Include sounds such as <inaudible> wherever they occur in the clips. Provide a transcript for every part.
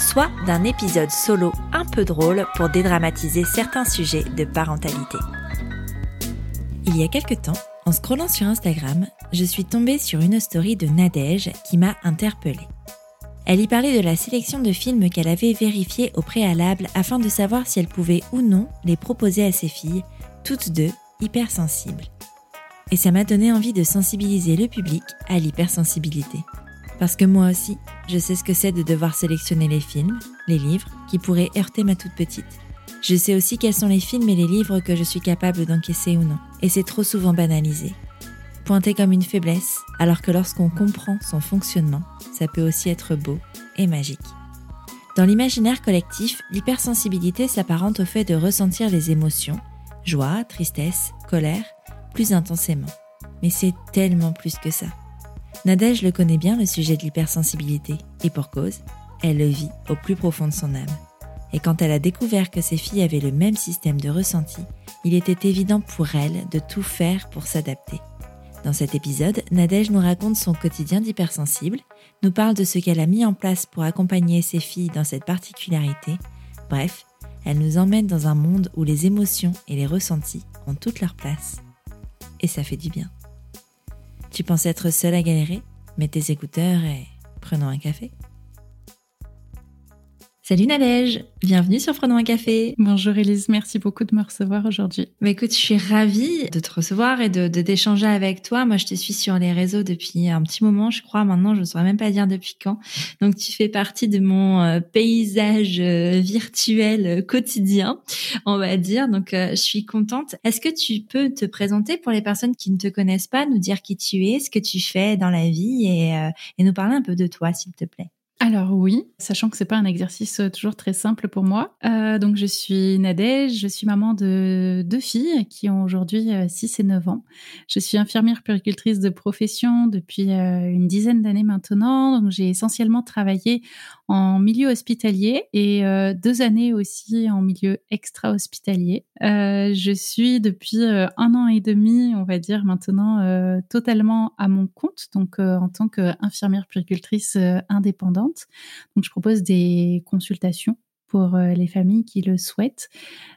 soit d'un épisode solo un peu drôle pour dédramatiser certains sujets de parentalité. Il y a quelque temps, en scrollant sur Instagram, je suis tombée sur une story de Nadège qui m'a interpellée. Elle y parlait de la sélection de films qu'elle avait vérifiés au préalable afin de savoir si elle pouvait ou non les proposer à ses filles, toutes deux hypersensibles. Et ça m'a donné envie de sensibiliser le public à l'hypersensibilité. Parce que moi aussi, je sais ce que c'est de devoir sélectionner les films, les livres, qui pourraient heurter ma toute petite. Je sais aussi quels sont les films et les livres que je suis capable d'encaisser ou non. Et c'est trop souvent banalisé. Pointé comme une faiblesse, alors que lorsqu'on comprend son fonctionnement, ça peut aussi être beau et magique. Dans l'imaginaire collectif, l'hypersensibilité s'apparente au fait de ressentir les émotions, joie, tristesse, colère, plus intensément. Mais c'est tellement plus que ça. Nadège le connaît bien le sujet de l'hypersensibilité, et pour cause, elle le vit au plus profond de son âme. Et quand elle a découvert que ses filles avaient le même système de ressenti, il était évident pour elle de tout faire pour s'adapter. Dans cet épisode, Nadège nous raconte son quotidien d'hypersensible, nous parle de ce qu'elle a mis en place pour accompagner ses filles dans cette particularité. Bref, elle nous emmène dans un monde où les émotions et les ressentis ont toute leur place. Et ça fait du bien. Tu penses être seule à galérer Mets tes écouteurs et prenons un café. Salut Nadège, bienvenue sur Prenons un café. Bonjour Elise, merci beaucoup de me recevoir aujourd'hui. Mais écoute, je suis ravie de te recevoir et de d'échanger avec toi. Moi, je te suis sur les réseaux depuis un petit moment, je crois. Maintenant, je ne saurais même pas dire depuis quand. Donc, tu fais partie de mon euh, paysage euh, virtuel euh, quotidien, on va dire. Donc, je suis contente. Est-ce que tu peux te présenter pour les personnes qui ne te connaissent pas, nous dire qui tu es, ce que tu fais dans la vie et, et nous parler un peu de toi, s'il te plaît? Alors oui, sachant que c'est pas un exercice euh, toujours très simple pour moi. Euh, donc je suis Nadège, je suis maman de deux filles qui ont aujourd'hui 6 euh, et 9 ans. Je suis infirmière puricultrice de profession depuis une dizaine d'années maintenant. Donc j'ai essentiellement travaillé en milieu hospitalier et deux années aussi en milieu extra-hospitalier. je suis depuis un an et demi, on va dire maintenant, totalement à mon compte, donc en tant qu'infirmière puricultrice indépendante. Donc, je propose des consultations pour euh, les familles qui le souhaitent.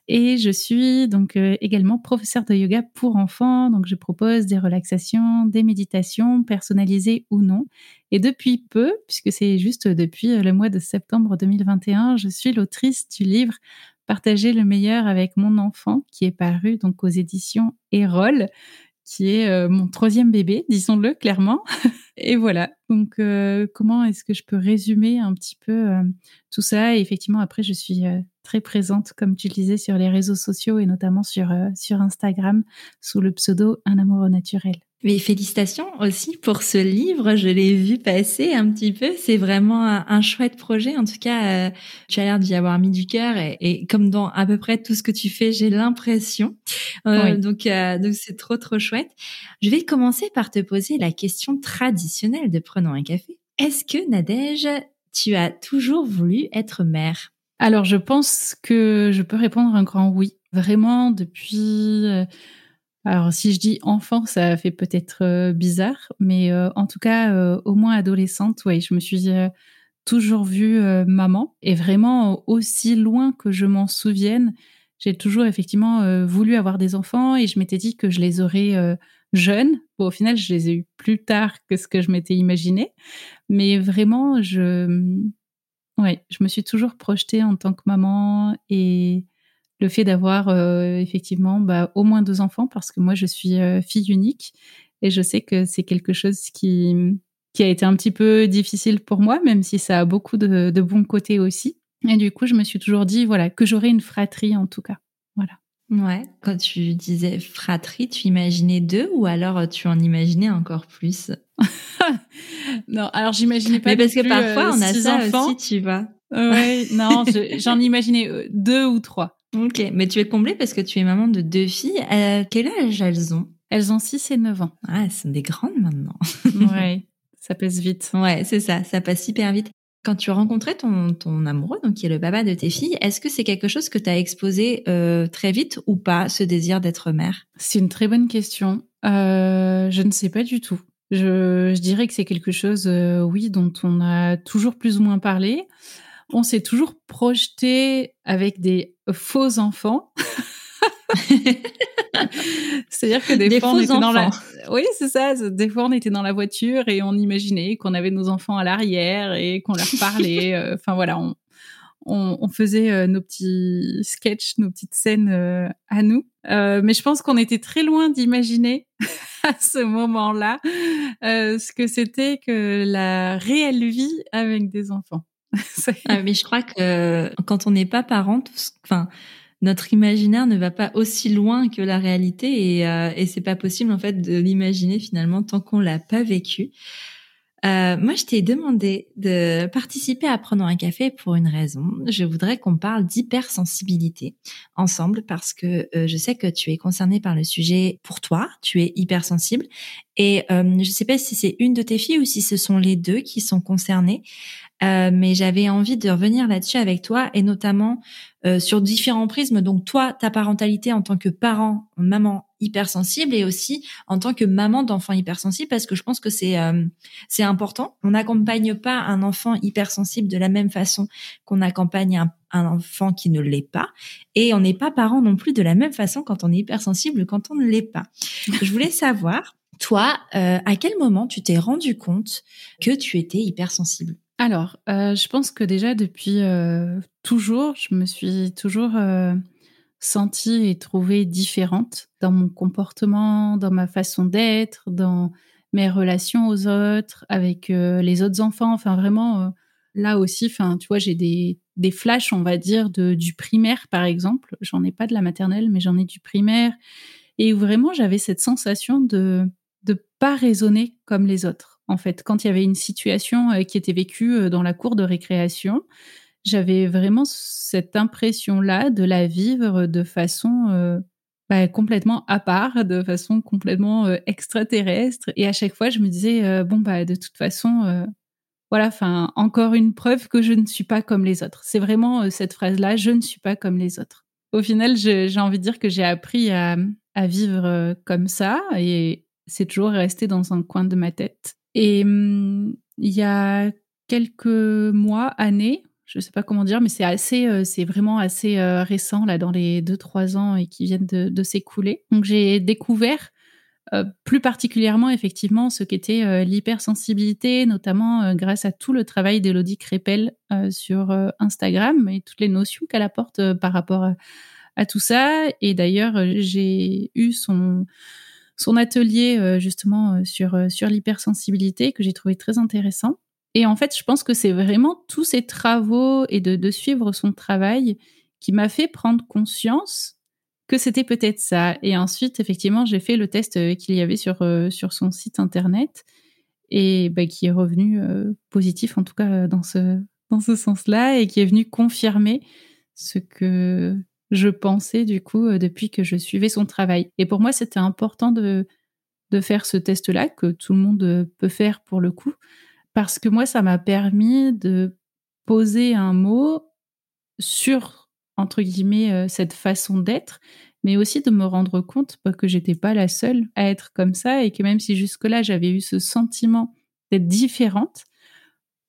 Et je suis donc euh, également professeure de yoga pour enfants. Donc, je propose des relaxations, des méditations personnalisées ou non. Et depuis peu, puisque c'est juste depuis euh, le mois de septembre 2021, je suis l'autrice du livre Partager le meilleur avec mon enfant, qui est paru donc aux éditions Erol qui est euh, mon troisième bébé, disons-le clairement. <laughs> et voilà. Donc, euh, comment est-ce que je peux résumer un petit peu euh, tout ça? Et effectivement, après, je suis très présente, comme tu le disais, sur les réseaux sociaux et notamment sur, sur Instagram sous le pseudo Un amour naturel. Mais félicitations aussi pour ce livre. Je l'ai vu passer un petit peu. C'est vraiment un, chouette projet. En tout cas, euh, tu as l'air d'y avoir mis du cœur et, comme dans à peu près tout ce que tu fais, j'ai l'impression. Euh, donc, euh, donc c'est trop trop chouette. Je vais commencer par te poser la question traditionnelle de prenons un café. Est-ce que Nadège, tu as toujours voulu être mère? Alors, je pense que je peux répondre un grand oui. Vraiment depuis alors, si je dis enfant, ça fait peut-être euh, bizarre, mais euh, en tout cas, euh, au moins adolescente, oui, je me suis toujours vue maman et vraiment aussi loin que je m'en souvienne, j'ai toujours effectivement voulu avoir des enfants et je m'étais dit que je les aurais jeunes. Bon, au final, je les ai eus plus tard que ce que je m'étais imaginé, mais vraiment, je, ouais, je me suis toujours projetée en tant que maman et le fait d'avoir euh, effectivement bah, au moins deux enfants parce que moi je suis euh, fille unique et je sais que c'est quelque chose qui, qui a été un petit peu difficile pour moi, même si ça a beaucoup de, de bons côtés aussi. Et du coup, je me suis toujours dit voilà que j'aurais une fratrie en tout cas. Voilà. Ouais, quand tu disais fratrie, tu imaginais deux ou alors tu en imaginais encore plus? <laughs> Non, alors j'imaginais pas. Mais parce que parfois euh, on a ça aussi, tu vois. Oui, non, j'en imaginais euh, deux ou trois. Ok, mais tu es comblée parce que tu es maman de deux filles. Euh, quel âge elles ont? Elles ont 6 et 9 ans. Ah, elles sont des grandes maintenant. <laughs> ouais, ça passe vite. Ouais, c'est ça, ça passe hyper vite. Quand tu as rencontré ton, ton amoureux, donc qui est le papa de tes filles, est-ce que c'est quelque chose que tu as exposé euh, très vite ou pas, ce désir d'être mère? C'est une très bonne question. Euh, je ne sais pas du tout. Je, je dirais que c'est quelque chose, euh, oui, dont on a toujours plus ou moins parlé on s'est toujours projeté avec des faux enfants. <laughs> C'est-à-dire que des, fois, on était dans la... Oui, c'est ça. Des fois, on était dans la voiture et on imaginait qu'on avait nos enfants à l'arrière et qu'on leur parlait. <laughs> Euh, enfin, voilà, on, faisait euh, nos petits sketchs, nos petites scènes euh, à nous. mais je pense qu'on était très loin d'imaginer <laughs> à ce moment-là ce que c'était que la réelle vie avec des enfants. <laughs> Ah, mais je crois que quand on n'est pas parent, enfin, notre imaginaire ne va pas aussi loin que la réalité et, euh, et c'est pas possible en fait de l'imaginer finalement tant qu'on l'a pas vécu. Euh, moi, je t'ai demandé de participer à prendre un café pour une raison. Je voudrais qu'on parle d'hypersensibilité ensemble parce que euh, je sais que tu es concerné par le sujet pour toi. Tu es hypersensible et euh, je ne sais pas si c'est une de tes filles ou si ce sont les deux qui sont concernées. Euh, mais j'avais envie de revenir là-dessus avec toi et notamment sur différents prismes. Donc toi, ta parentalité en tant que parent, maman hypersensible et aussi en tant que maman d'enfant hypersensible parce que je pense que c'est euh, c'est important. On n'accompagne pas un enfant hypersensible de la même façon qu'on accompagne un, un enfant qui ne l'est pas et on n'est pas parent non plus de la même façon quand on est hypersensible quand on ne l'est pas. Je voulais <laughs> savoir toi, à quel moment tu t'es rendu compte que tu étais hypersensible? Alors, euh, je pense que déjà depuis euh, toujours, je me suis toujours euh, sentie et trouvée différente dans mon comportement, dans ma façon d'être, dans mes relations aux autres, avec les autres enfants. Enfin, vraiment, là aussi, enfin, tu vois, j'ai des, des flashs, on va dire, de, du primaire, par exemple. J'en ai pas de la maternelle, mais j'en ai du primaire. Et vraiment, j'avais cette sensation de ne pas raisonner comme les autres en fait. Quand il y avait une situation euh, qui était vécue euh, dans la cour de récréation, j'avais vraiment cette impression-là de la vivre de façon euh, bah, complètement à part, de façon complètement extraterrestre. Et à chaque fois, je me disais, bon, bah, de toute façon, voilà, enfin, encore une preuve que je ne suis pas comme les autres. C'est vraiment cette phrase-là, je ne suis pas comme les autres. Au final, j'ai envie de dire que j'ai appris à, à vivre comme ça et c'est toujours resté dans un coin de ma tête. Et hum, il y a quelques mois, années, je sais pas comment dire, mais c'est assez, euh, c'est vraiment assez euh, récent là dans les deux trois ans et qui viennent de, s'écouler. Donc j'ai découvert euh, plus particulièrement effectivement ce qu'était l'hypersensibilité, notamment grâce à tout le travail d'Elodie Crépel sur Instagram et toutes les notions qu'elle apporte par rapport à, à, tout ça. Et d'ailleurs j'ai eu son son atelier justement sur, sur l'hypersensibilité que j'ai trouvé très intéressant. Et en fait, je pense que c'est vraiment tous ces travaux et de, suivre son travail qui m'a fait prendre conscience que c'était peut-être ça. Et ensuite, effectivement, j'ai fait le test qu'il y avait sur, sur son site internet et bah, qui est revenu positif, en tout cas dans ce, dans ce sens-là, et qui est venu confirmer ce que je pensais du coup euh, depuis que je suivais son travail. Et pour moi, c'était important de, de faire ce test-là, que tout le monde euh, peut faire pour le coup, parce que moi, ça m'a permis de poser un mot sur, entre guillemets, euh, cette façon d'être, mais aussi de me rendre compte que j'étais pas la seule à être comme ça et que même si jusque-là, j'avais eu ce sentiment d'être différente,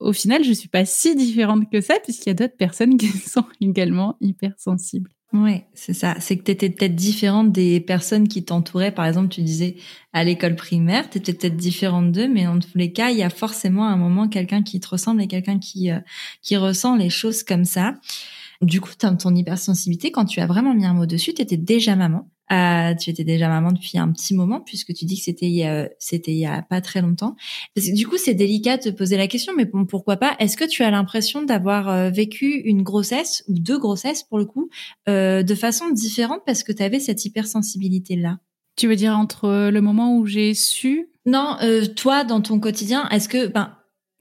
au final, je suis pas si différente que ça puisqu'il y a d'autres personnes <laughs> qui sont également hypersensibles. Oui, c'est ça. C'est que tu étais peut-être différente des personnes qui t'entouraient. Par exemple, tu disais à l'école primaire, tu étais peut-être différente d'eux, mais dans tous les cas, il y a forcément un moment quelqu'un qui te ressemble et quelqu'un qui, euh, qui ressent les choses comme ça. Du coup, ton hypersensibilité, quand tu as vraiment mis un mot dessus, tu étais déjà maman. Euh, tu étais déjà maman depuis un petit moment puisque tu dis que c'était a, c'était il y a pas très longtemps. Parce que, du coup, c'est délicat de poser la question, mais bon, pourquoi pas? Est-ce que tu as l'impression d'avoir euh, vécu une grossesse ou deux grossesses pour le coup euh, de façon différente parce que tu avais cette hypersensibilité là Tu veux dire entre le moment où j'ai su? Non, toi dans ton quotidien, est-ce que ben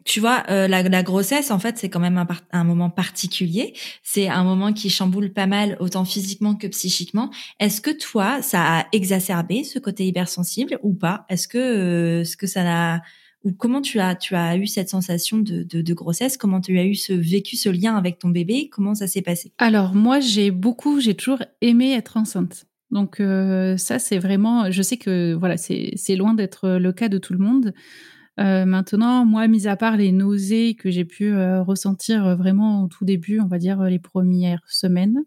tu vois, euh, la, la, grossesse, en fait, c'est quand même un, un moment particulier. C'est un moment qui chamboule pas mal, autant physiquement que psychiquement. Est-ce que toi, ça a exacerbé ce côté hypersensible ou pas? Est-ce que, euh, ce que ça n'a ou comment tu as tu as eu cette sensation de, de, de, grossesse? Comment tu as eu ce vécu, ce lien avec ton bébé? Comment ça s'est passé? Alors moi, j'ai beaucoup, j'ai toujours aimé être enceinte. Donc euh, ça, c'est vraiment, je sais que voilà, c'est loin d'être le cas de tout le monde. Euh, maintenant, moi, mis à part les nausées que j'ai pu euh, ressentir euh, vraiment au tout début, on va dire les premières semaines,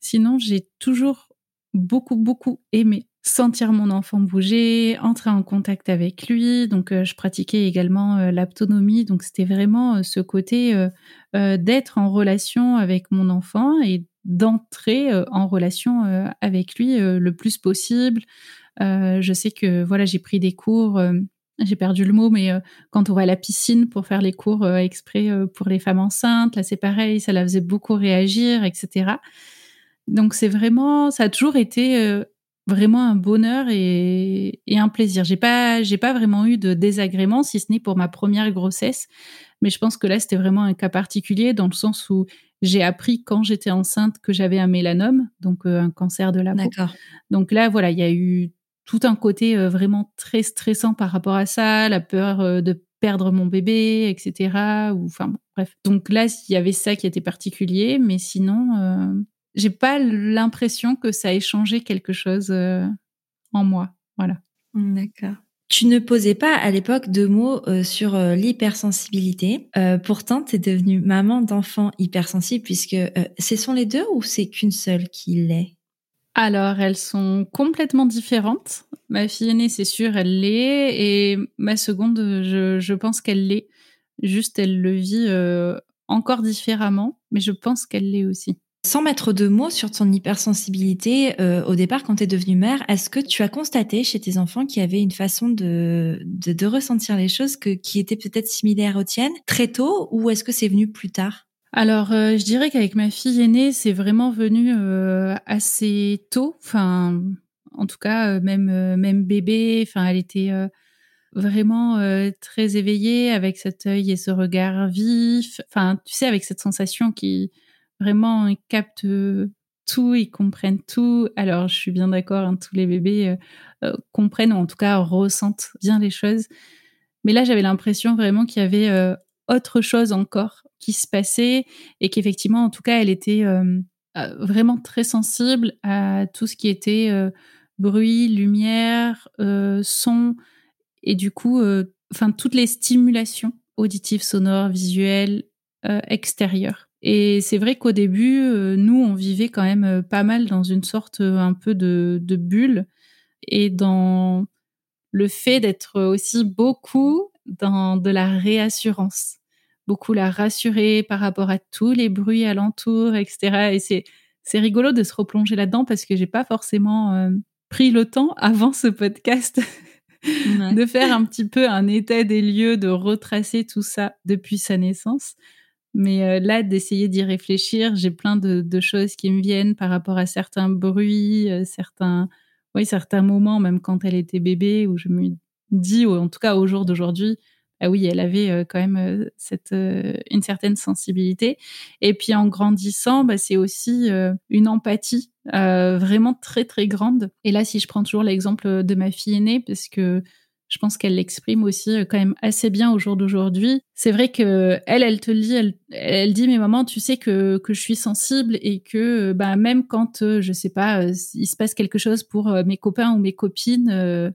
sinon j'ai toujours beaucoup, beaucoup aimé sentir mon enfant bouger, entrer en contact avec lui. Donc, je pratiquais également l'autonomie. Donc, c'était vraiment ce côté d'être en relation avec mon enfant et d'entrer en relation avec lui le plus possible. je sais que voilà, j'ai pris des cours j'ai perdu le mot, mais euh, quand on va à la piscine pour faire les cours euh, exprès euh, pour les femmes enceintes, là c'est pareil, ça la faisait beaucoup réagir, etc. Donc c'est vraiment, ça a toujours été vraiment un bonheur et, et un plaisir. J'ai pas, j'ai pas vraiment eu de désagréments, si ce n'est pour ma première grossesse, mais je pense que là c'était vraiment un cas particulier dans le sens où j'ai appris quand j'étais enceinte que j'avais un mélanome, donc un cancer de la peau. Donc là, voilà, il y a eu tout un côté euh, vraiment très stressant par rapport à ça, la peur euh, de perdre mon bébé, etc. Ou enfin bref. Donc là, il y avait ça qui était particulier, mais sinon, euh, j'ai pas l'impression que ça ait changé quelque chose en moi. Voilà. D'accord. Tu ne posais pas à l'époque de mots sur l'hypersensibilité. pourtant, tu es devenue maman d'enfants hypersensibles puisque ce sont les deux ou c'est qu'une seule qui l'est? Alors, elles sont complètement différentes. Ma fille aînée, c'est sûr, elle l'est. Et ma seconde, je, pense qu'elle l'est. Juste, elle le vit euh, encore différemment, mais je pense qu'elle l'est aussi. Sans mettre de mots sur ton hypersensibilité, euh, au départ, quand tu es devenue mère, est-ce que tu as constaté chez tes enfants qu'il y avait une façon de, de, ressentir les choses qui était peut-être similaire aux tiennes très tôt, ou est-ce que c'est venu plus tard? Alors, euh, je dirais qu'avec ma fille aînée, c'est vraiment venu euh, assez tôt. Enfin, en tout cas, euh, même même bébé. Enfin, elle était vraiment très éveillée avec cet œil et ce regard vif. Enfin, tu sais, avec cette sensation qui vraiment capte tout, ils comprennent tout. Alors, je suis bien d'accord, hein, tous les bébés comprennent ou en tout cas ressentent bien les choses. Mais là, j'avais l'impression vraiment qu'il y avait autre chose encore qui se passait et qu'effectivement, en tout cas, elle était euh, euh, vraiment très sensible à tout ce qui était euh, bruit, lumière, son et du coup, enfin toutes les stimulations auditives, sonores, visuelles, extérieures. Et c'est vrai qu'au début, nous, on vivait quand même pas mal dans une sorte un peu de, de bulle et dans le fait d'être aussi beaucoup dans de la réassurance beaucoup la rassurer par rapport à tous les bruits alentours, etc. Et c'est c'est rigolo de se replonger là-dedans parce que j'ai pas forcément euh, pris le temps avant ce podcast <laughs> de faire un petit peu un état des lieux, de retracer tout ça depuis sa naissance. Mais euh, là, d'essayer d'y réfléchir, j'ai plein de, de, choses qui me viennent par rapport à certains bruits, euh, certains, oui, certains moments, même quand elle était bébé, où je me dis, ou en tout cas au jour d'aujourd'hui, ah oui, elle avait euh, quand même euh, cette, euh, une certaine sensibilité. Et puis en grandissant, bah, c'est aussi une empathie vraiment très très grande. Et là, si je prends toujours l'exemple de ma fille aînée, parce que je pense qu'elle l'exprime aussi quand même assez bien au jour d'aujourd'hui. C'est vrai que elle, elle te le dit, elle, elle dit, mais maman, tu sais que, que je suis sensible et que bah, même quand, je sais pas, il se passe quelque chose pour mes copains ou mes copines,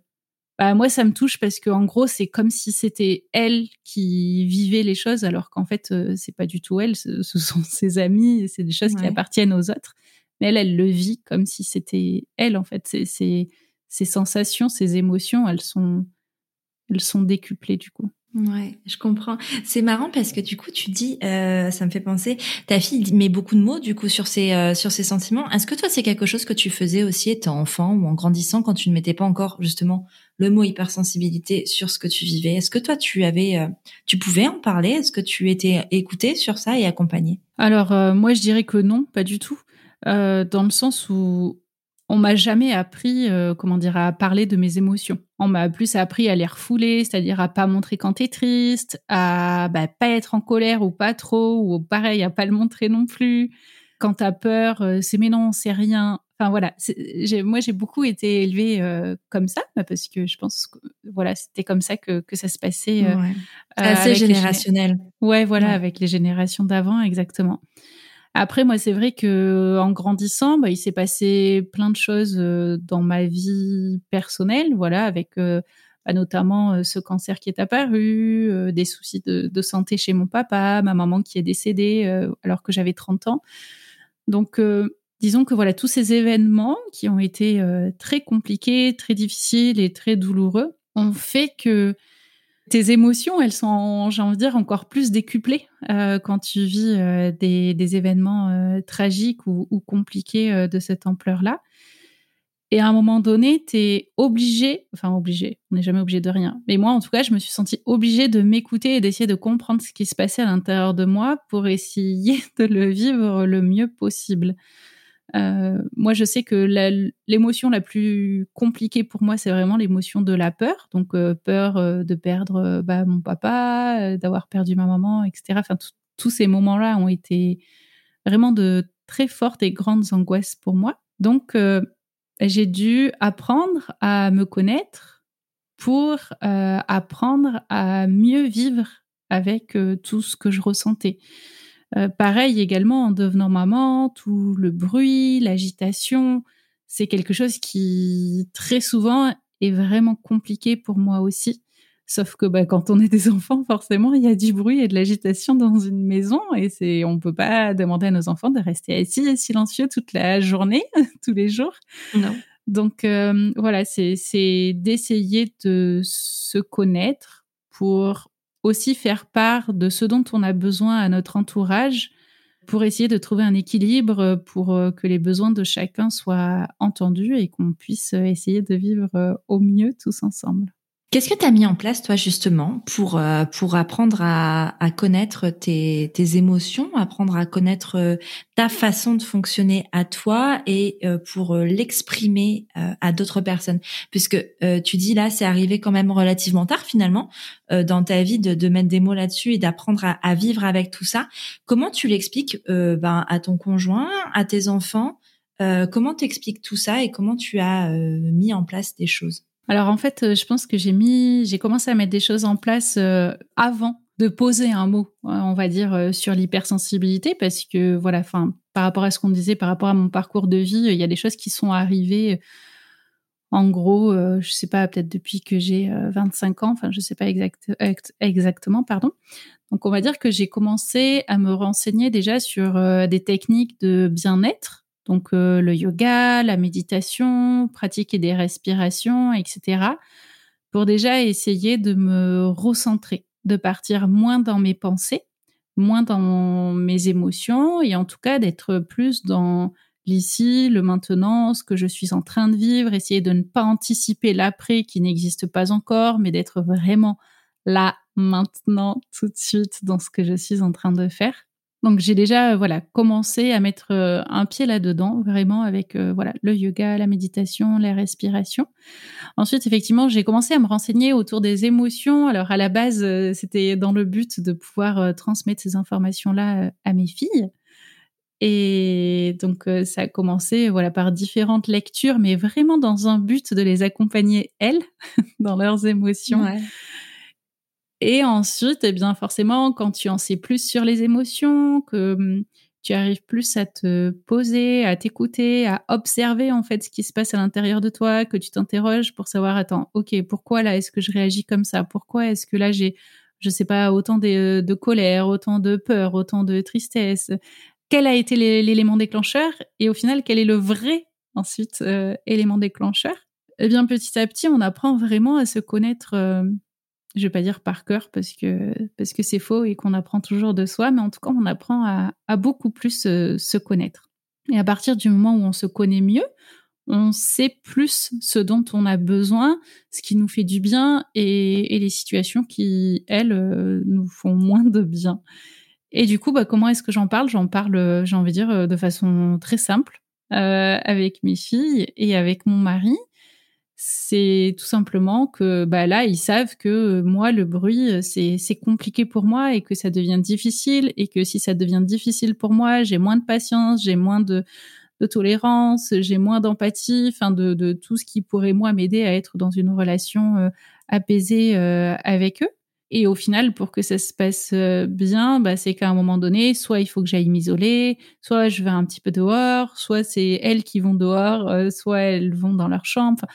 bah, moi ça me touche parce que en gros c'est comme si c'était elle qui vivait les choses alors qu'en fait euh, c'est pas du tout elle. Ce, sont <laughs> ses amis c'est des choses qui appartiennent aux autres. Mais elle elle le vit comme si c'était elle en fait. C'est ses sensations ses émotions elles sont elles sont décuplées du coup Ouais, je comprends. C'est marrant parce que du coup, tu dis, euh, ça me fait penser, ta fille met beaucoup de mots du coup sur ses euh, sur ses sentiments. Est-ce que toi, c'est quelque chose que tu faisais aussi étant enfant ou en grandissant quand tu ne mettais pas encore justement le mot hypersensibilité sur ce que tu vivais? Est-ce que toi, tu avais, euh, tu pouvais en parler? Est-ce que tu étais écouté sur ça et accompagné Alors moi, je dirais que non, pas du tout, dans le sens où on m'a jamais appris, euh, comment dire, à parler de mes émotions. On m'a plus appris à les refouler, c'est-à-dire à pas montrer quand t'es triste, à bah, pas être en colère ou pas trop, ou pareil, à pas le montrer non plus. Quand t'as peur, euh, c'est mais non, c'est rien. Enfin voilà, moi j'ai beaucoup été élevée euh, comme ça, bah, parce que je pense que voilà, c'était comme ça que, que ça se passait. Ouais. assez générationnel. Ouais, voilà, avec les générations d'avant, exactement. Après, moi, c'est vrai que en grandissant, bah, il s'est passé plein de choses euh, dans ma vie personnelle, voilà, avec euh, bah, notamment euh, ce cancer qui est apparu, des soucis de, santé chez mon papa, ma maman qui est décédée alors que j'avais 30 ans. Donc, disons que voilà, tous ces événements qui ont été très compliqués, très difficiles et très douloureux ont fait que tes émotions, elles sont, j'ai envie de dire, encore plus décuplées euh, quand tu vis euh, des, événements euh, tragiques ou, compliqués de cette ampleur-là. Et à un moment donné, tu es obligé, enfin obligé, on n'est jamais obligé de rien, mais moi en tout cas, je me suis sentie obligée de m'écouter et d'essayer de comprendre ce qui se passait à l'intérieur de moi pour essayer <laughs> de le vivre le mieux possible. Euh, moi, je sais que l'émotion la, plus compliquée pour moi, c'est vraiment l'émotion de la peur. Donc, euh, peur euh, de perdre bah, mon papa, d'avoir perdu ma maman, etc. Enfin, tous ces moments-là ont été vraiment de très fortes et grandes angoisses pour moi. Donc, j'ai dû apprendre à me connaître pour apprendre à mieux vivre avec tout ce que je ressentais. Euh, pareil également en devenant maman, tout le bruit, l'agitation, c'est quelque chose qui très souvent est vraiment compliqué pour moi aussi. Sauf que bah, quand on est des <laughs> enfants, forcément, il y a du bruit et de l'agitation dans une maison et c'est, on peut pas demander à nos enfants de rester assis et silencieux toute la journée, <laughs> tous les jours. Non. Donc euh, voilà, c'est, c'est d'essayer de se connaître pour aussi faire part de ce dont on a besoin à notre entourage pour essayer de trouver un équilibre pour euh, que les besoins de chacun soient entendus et qu'on puisse essayer de vivre euh, au mieux tous ensemble. Qu'est-ce que tu as mis en place, toi, justement, pour, euh, pour apprendre à, à connaître tes, tes, émotions, apprendre à connaître euh, ta façon de fonctionner à toi et euh, pour l'exprimer à d'autres personnes? Puisque tu dis là, c'est arrivé quand même relativement tard, finalement, dans ta vie, de, de mettre des mots là-dessus et d'apprendre à, à, vivre avec tout ça. Comment tu l'expliques ben, à ton conjoint, à tes enfants? Comment t'expliques tout ça et comment tu as mis en place des choses? Alors en fait, euh, je pense que j'ai mis, j'ai commencé à mettre des choses en place euh, avant de poser un mot, hein, on va dire, euh, sur l'hypersensibilité, parce que voilà, enfin, par rapport à ce qu'on disait, par rapport à mon parcours de vie, il y a des choses qui sont arrivées. En gros, je sais pas, peut-être depuis que j'ai 25 ans, enfin, je sais pas exact, exactement, pardon. Donc, on va dire que j'ai commencé à me renseigner déjà sur des techniques de bien-être donc euh, le yoga, la méditation, pratiquer des respirations, etc. Pour déjà essayer de me recentrer, de partir moins dans mes pensées, moins dans mes émotions et en tout cas d'être plus dans l'ici, le maintenant, ce que je suis en train de vivre, essayer de ne pas anticiper l'après qui n'existe pas encore, mais d'être vraiment là, maintenant, tout de suite dans ce que je suis en train de faire. Donc j'ai déjà euh, voilà commencé à mettre euh, un pied là-dedans vraiment avec euh, voilà le yoga, la méditation, les respirations. Ensuite effectivement j'ai commencé à me renseigner autour des émotions. Alors à la base c'était dans le but de pouvoir transmettre ces informations là à mes filles. Et donc ça a commencé voilà par différentes lectures, mais vraiment dans un but de les accompagner elles <laughs> dans leurs émotions. Et ensuite, eh bien forcément, quand tu en sais plus sur les émotions, que hum, tu arrives plus à te poser, à t'écouter, à observer en fait ce qui se passe à l'intérieur de toi, que tu t'interroges pour savoir attends, ok, pourquoi là est-ce que je réagis comme ça? Pourquoi est-ce que là j'ai, je sais pas, autant de, colère, autant de peur, autant de tristesse? Quel a été l'élément déclencheur? Et au final, quel est le vrai ensuite euh, élément déclencheur? Eh bien, petit à petit, on apprend vraiment à se connaître. Euh, je vais pas dire par cœur parce que parce que c'est faux et qu'on apprend toujours de soi, mais en tout cas on apprend à, beaucoup plus euh, se connaître. Et à partir du moment où on se connaît mieux, on sait plus ce dont on a besoin, ce qui nous fait du bien et, les situations qui elles euh, nous font moins de bien. Et du coup, bah, comment est-ce que j'en parle? J'en parle, j'ai envie de dire, de façon très simple. avec mes filles et avec mon mari c'est tout simplement que bah là ils savent que moi le bruit c'est c'est compliqué pour moi et que ça devient difficile et que si ça devient difficile pour moi j'ai moins de patience j'ai moins de de tolérance j'ai moins d'empathie enfin de, de tout ce qui pourrait moi m'aider à être dans une relation euh, apaisée euh, avec eux et au final, pour que ça se passe euh, bien, bah, c'est qu'à un moment donné, soit il faut que j'aille m'isoler, soit je vais un petit peu dehors, soit c'est elles qui vont dehors, soit elles vont dans leur chambre.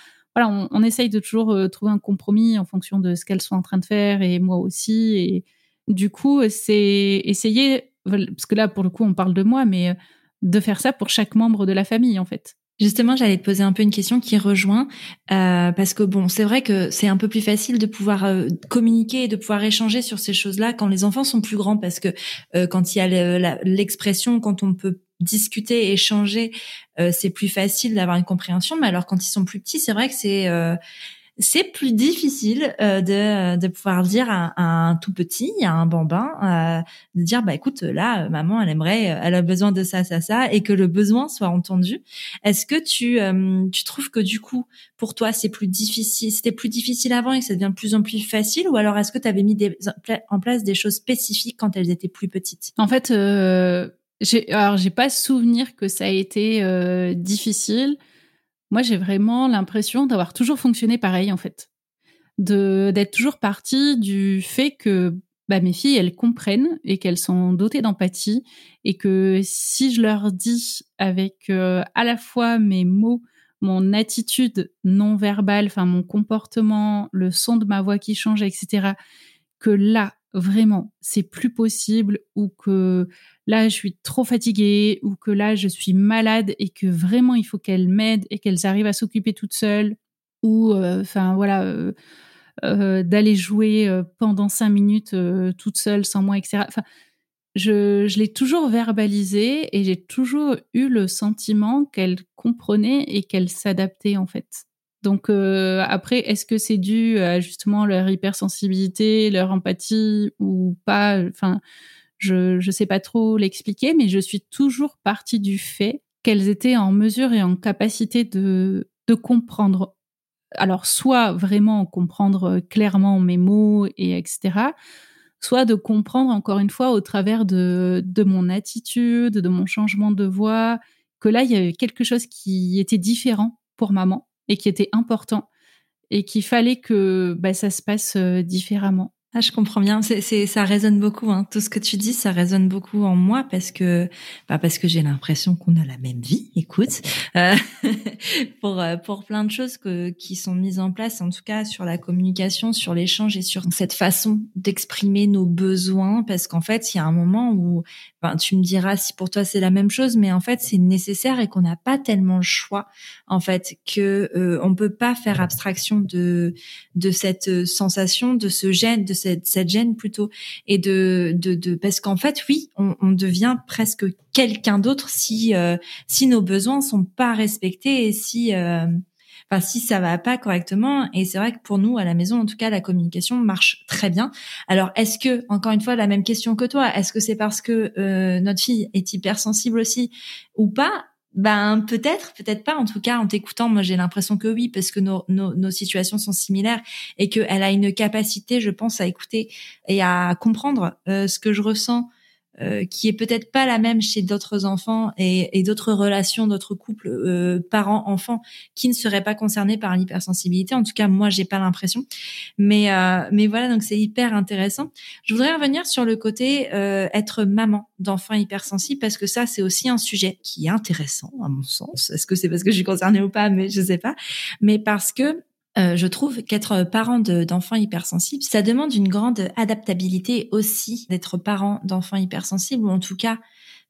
On, essaye de toujours euh, trouver un compromis en fonction de ce qu'elles sont en train de faire et moi aussi. Et du coup, c'est essayer, parce que là, pour le coup, on parle de moi, mais euh, de faire ça pour chaque membre de la famille, en fait. Justement, j'allais te poser un peu une question qui rejoint euh, parce que bon, c'est vrai que c'est un peu plus facile de pouvoir communiquer et de pouvoir échanger sur ces choses-là quand les enfants sont plus grands parce que quand il y a l'expression, quand on peut discuter, échanger, euh, c'est plus facile d'avoir une compréhension. Mais alors quand ils sont plus petits, c'est vrai que c'est euh, c'est plus difficile euh, de, de pouvoir dire à, un tout petit, à un bambin, de dire bah écoute là maman elle aimerait, elle a besoin de ça ça ça et que le besoin soit entendu. Est-ce que tu tu trouves que du coup pour toi c'est plus difficile, c'était plus difficile avant et que ça devient de plus en plus facile? Ou alors est-ce que tu avais mis des, en place des choses spécifiques quand elles étaient plus petites? En fait j'ai, alors, j'ai pas souvenir que ça a été euh, difficile. Moi, j'ai vraiment l'impression d'avoir toujours fonctionné pareil, en fait. De, d'être toujours partie du fait que bah, mes filles, elles comprennent et qu'elles sont dotées d'empathie et que si je leur dis avec euh, à la fois mes mots, mon attitude non verbale, enfin mon comportement, le son de ma voix qui change, etc., que là, vraiment, c'est plus possible ou que là, je suis trop fatiguée ou que là, je suis malade et que vraiment, il faut qu'elles m'aident et qu'elles arrivent à s'occuper toutes seules ou, euh, enfin, voilà, euh, euh, d'aller jouer pendant cinq minutes toutes seules sans moi, etc. Enfin, je, je l'ai toujours verbalisé et j'ai toujours eu le sentiment qu'elles comprenaient et qu'elles s'adaptaient, en fait. Donc après, est-ce que c'est dû à justement leur hypersensibilité, leur empathie ou pas? Enfin, je ne sais pas trop l'expliquer, mais je suis toujours partie du fait qu'elles étaient en mesure et en capacité de, de comprendre. Alors, soit vraiment comprendre clairement mes mots et etc., soit de comprendre encore une fois au travers de, de mon attitude, de mon changement de voix, que là, il y avait quelque chose qui était différent pour maman et qui était important et qu'il fallait que bah, ça se passe euh, différemment. Ah, je comprends bien. C'est, ça résonne beaucoup. Hein. Tout ce que tu dis, ça résonne beaucoup en moi parce que, bah parce que j'ai l'impression qu'on a la même vie. Écoute, euh, <laughs> pour euh, pour plein de choses que qui sont mises en place, en tout cas sur la communication, sur l'échange et sur cette façon d'exprimer nos besoins. Parce qu'en fait, il y a un moment où, tu me diras si pour toi c'est la même chose, mais en fait c'est nécessaire et qu'on n'a pas tellement le choix. En fait, que euh, on peut pas faire abstraction de de cette sensation, de ce gène, de cette, cette gêne plutôt et de, de, de parce qu'en fait oui on, on devient presque quelqu'un d'autre si euh, si nos besoins sont pas respectés et si euh, si ça va pas correctement et c'est vrai que pour nous à la maison en tout cas la communication marche très bien alors est-ce que encore une fois la même question que toi est-ce que c'est parce que euh, notre fille est hypersensible aussi ou pas? Ben peut-être, peut-être pas. En tout cas, en t'écoutant, moi j'ai l'impression que oui, parce que nos, nos, nos situations sont similaires et qu'elle a une capacité, je pense, à écouter et à comprendre euh, ce que je ressens euh, qui est peut-être pas la même chez d'autres enfants et, et d'autres relations, d'autres couples euh, parents-enfants qui ne seraient pas concernés par l'hypersensibilité. En tout cas, moi, j'ai pas l'impression. Mais euh, mais voilà, donc c'est hyper intéressant. Je voudrais revenir sur le côté euh, être maman d'enfants hypersensibles parce que ça, c'est aussi un sujet qui est intéressant à mon sens. Est-ce que c'est parce que je suis concernée ou pas? Mais je sais pas. Mais parce que euh, je trouve qu'être parent d'enfants hypersensibles, ça demande une grande adaptabilité aussi d'être parent d'enfants hypersensibles ou en tout cas,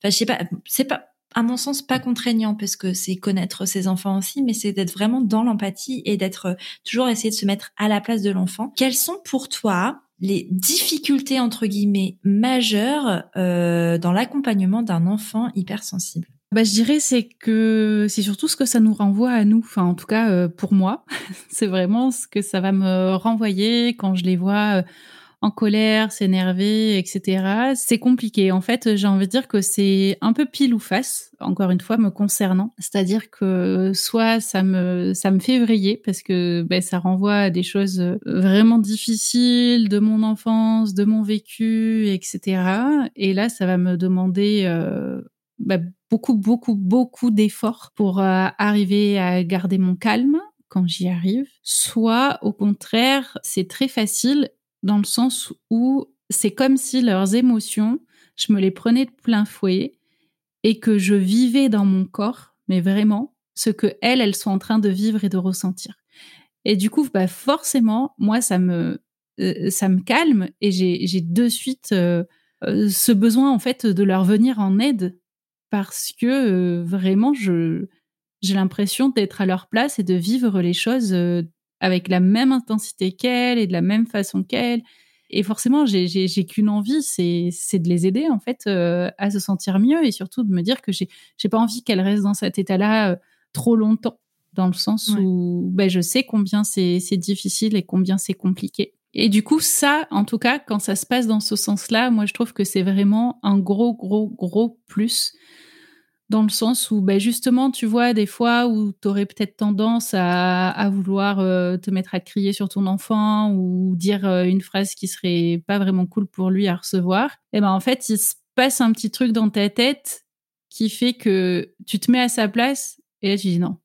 je sais pas, c'est pas à mon sens pas contraignant parce que c'est connaître ses enfants aussi, mais c'est d'être vraiment dans l'empathie et d'être toujours essayer de se mettre à la place de l'enfant. Quelles sont pour toi les difficultés entre guillemets majeures euh, dans l'accompagnement d'un enfant hypersensible? Bah, je dirais c'est que c'est surtout ce que ça nous renvoie à nous. Enfin, en tout cas, euh, pour moi, <laughs> c'est vraiment ce que ça va me renvoyer quand je les vois euh, en colère, s'énerver, etc. C'est compliqué. En fait, j'ai envie de dire que c'est un peu pile ou face, encore une fois, me concernant. C'est-à-dire que soit ça me, ça me fait vriller parce que ben, ça renvoie à des choses vraiment difficiles de mon enfance, de mon vécu, etc. Et là, ça va me demander euh, ben, beaucoup, beaucoup, beaucoup d'efforts pour euh, arriver à garder mon calme quand j'y arrive. Soit, au contraire, c'est très facile dans le sens où c'est comme si leurs émotions, je me les prenais de plein fouet et que je vivais dans mon corps, mais vraiment, ce que elles, elles sont en train de vivre et de ressentir. Et du coup, bah forcément, moi, ça me, euh, ça me calme et j'ai de suite euh, ce besoin en fait de leur venir en aide parce que vraiment, je j'ai l'impression d'être à leur place et de vivre les choses avec la même intensité qu'elles et de la même façon qu'elles. Et forcément, j'ai qu'une envie, c'est de les aider en fait euh, à se sentir mieux et surtout de me dire que j'ai j'ai pas envie qu'elles restent dans cet état-là euh, trop longtemps, dans le sens où ben, je sais combien c'est difficile et combien c'est compliqué. Et du coup, ça, en tout cas, quand ça se passe dans ce sens-là, moi, je trouve que c'est vraiment un gros, gros, gros plus dans le sens où, ben justement, tu vois, des fois où tu aurais peut-être tendance à, vouloir euh, te mettre à crier sur ton enfant ou dire euh, une phrase qui serait pas vraiment cool pour lui à recevoir, et eh ben en fait, il se passe un petit truc dans ta tête qui fait que tu te mets à sa place et là tu dis non.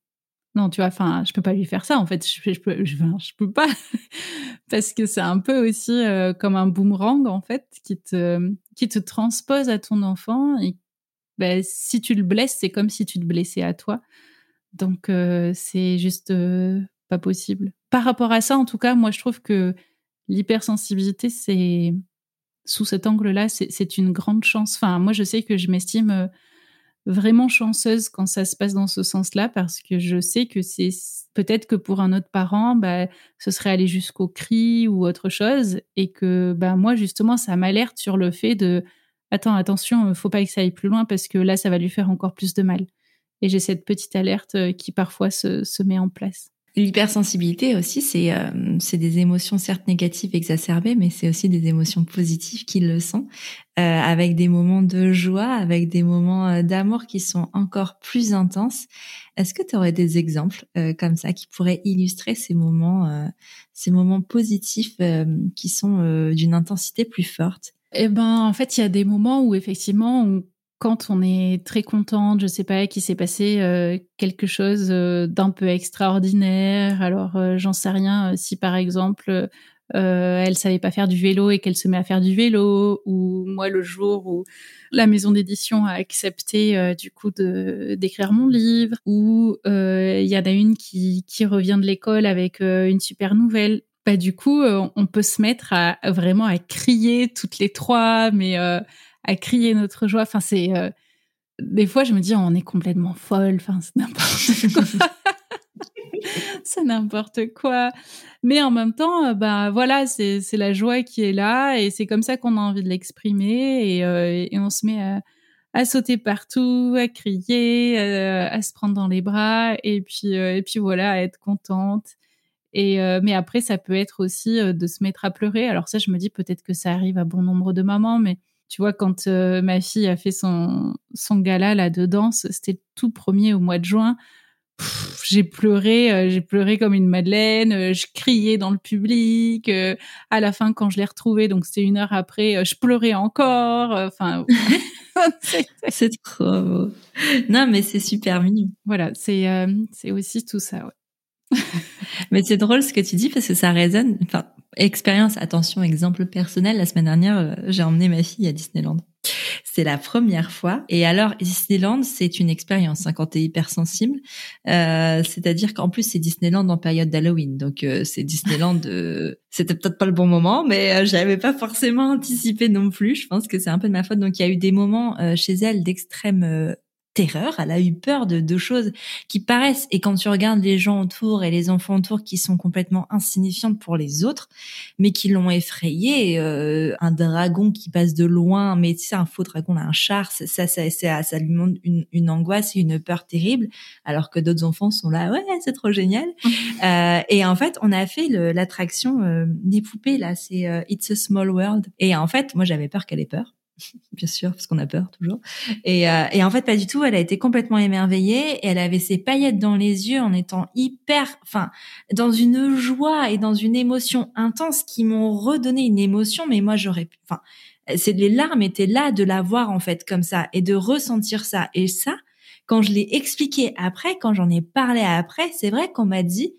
Non, tu vois, enfin, je peux pas lui faire ça. En fait, je, je peux, je, peux pas <laughs> parce que c'est un peu aussi euh, comme un boomerang en fait qui te qui te transpose à ton enfant et ben, si tu le blesses, c'est comme si tu te blessais à toi. Donc, euh, c'est juste euh, pas possible. Par rapport à ça, en tout cas, moi, je trouve que l'hypersensibilité, c'est sous cet angle-là, c'est une grande chance. Enfin, moi, je sais que je m'estime vraiment chanceuse quand ça se passe dans ce sens-là, parce que je sais que c'est peut-être que pour un autre parent, bah, ce serait aller jusqu'au cri ou autre chose, et que bah, moi, justement, ça m'alerte sur le fait de attends, attention, faut pas que ça aille plus loin parce que là, ça va lui faire encore plus de mal. Et j'ai cette petite alerte euh, qui parfois se, se met en place. L'hypersensibilité aussi, c'est euh, c'est des émotions certes négatives exacerbées, mais c'est aussi des émotions positives qui le sont, euh, avec des moments de joie, avec des moments euh, d'amour qui sont encore plus intenses. Est-ce que tu aurais des exemples comme ça qui pourraient illustrer ces moments, ces moments positifs qui sont d'une intensité plus forte? Eh ben, en fait, il y a des moments où effectivement, quand on est très contente, je sais pas, qu'il s'est passé euh, quelque chose euh, d'un peu extraordinaire. Alors, euh, j'en sais rien. Si par exemple, elle savait pas faire du vélo et qu'elle se met à faire du vélo, ou moi le jour où la maison d'édition a accepté du coup d'écrire mon livre, ou il y en a une qui revient de l'école avec une super nouvelle bah, du coup, on peut se mettre à, vraiment à crier toutes les trois, mais à crier notre joie. Enfin, c'est euh, des fois, je me dis, on est complètement folle. Enfin, c'est n'importe quoi. <laughs> c'est n'importe quoi. Mais en même temps, bah voilà, c'est la joie qui est là et c'est comme ça qu'on a envie de l'exprimer et, et, on se met à, sauter partout, à crier, à se prendre dans les bras et puis et puis voilà, à être contente. Et euh, mais après, ça peut être aussi euh, de se mettre à pleurer. Alors ça, je me dis peut-être que ça arrive à bon nombre de mamans, mais tu vois, quand euh, ma fille a fait son son gala là de danse, c'était tout premier au mois de juin. J'ai pleuré, j'ai pleuré comme une madeleine. je criais dans le public. à la fin, quand je l'ai retrouvée, donc c'était une heure après, je pleurais encore. Enfin, <laughs> <laughs> c'est trop beau. Non, mais c'est super mignon. Voilà, c'est c'est aussi tout ça. Ouais. <laughs> Mais c'est drôle ce que tu dis parce que ça résonne. Enfin, expérience, attention, exemple personnel. La semaine dernière, euh, j'ai emmené ma fille à Disneyland. C'est la première fois. Et alors, Disneyland, c'est une expérience hein, quand t'es hypersensible. Euh, C'est-à-dire qu'en plus, c'est Disneyland en période d'Halloween. Donc, euh, c'est Disneyland. <laughs> Euh, c'était peut-être pas le bon moment, mais euh, j'avais pas forcément anticipé non plus. Je pense que c'est un peu de ma faute. Donc, il y a eu des moments chez elle d'extrême terreur, elle a eu peur de, de choses qui paraissent, et quand tu regardes les gens autour et les enfants autour qui sont complètement insignifiantes pour les autres, mais qui l'ont effrayée, euh, un dragon qui passe de loin, mais tu sais, un faux dragon, un char, ça, ça, ça, ça, lui montre une, une, angoisse et une peur terrible, alors que d'autres enfants sont là, ouais, c'est trop génial. euh, et en fait, on a fait l'attraction euh, des poupées, là, c'est euh, It's a Small World. Et en fait, moi, j'avais peur qu'elle ait peur. Bien sûr, parce qu'on a peur toujours. Et, euh, et, en fait, pas du tout. Elle a été complètement émerveillée et elle avait ses paillettes dans les yeux en étant hyper, enfin, dans une joie et dans une émotion intense qui m'ont redonné une émotion. Mais moi, j'aurais, enfin, c'est les larmes étaient là de la voir en fait comme ça et de ressentir ça. Et ça, quand je l'ai expliqué après, quand j'en ai parlé après, c'est vrai qu'on m'a dit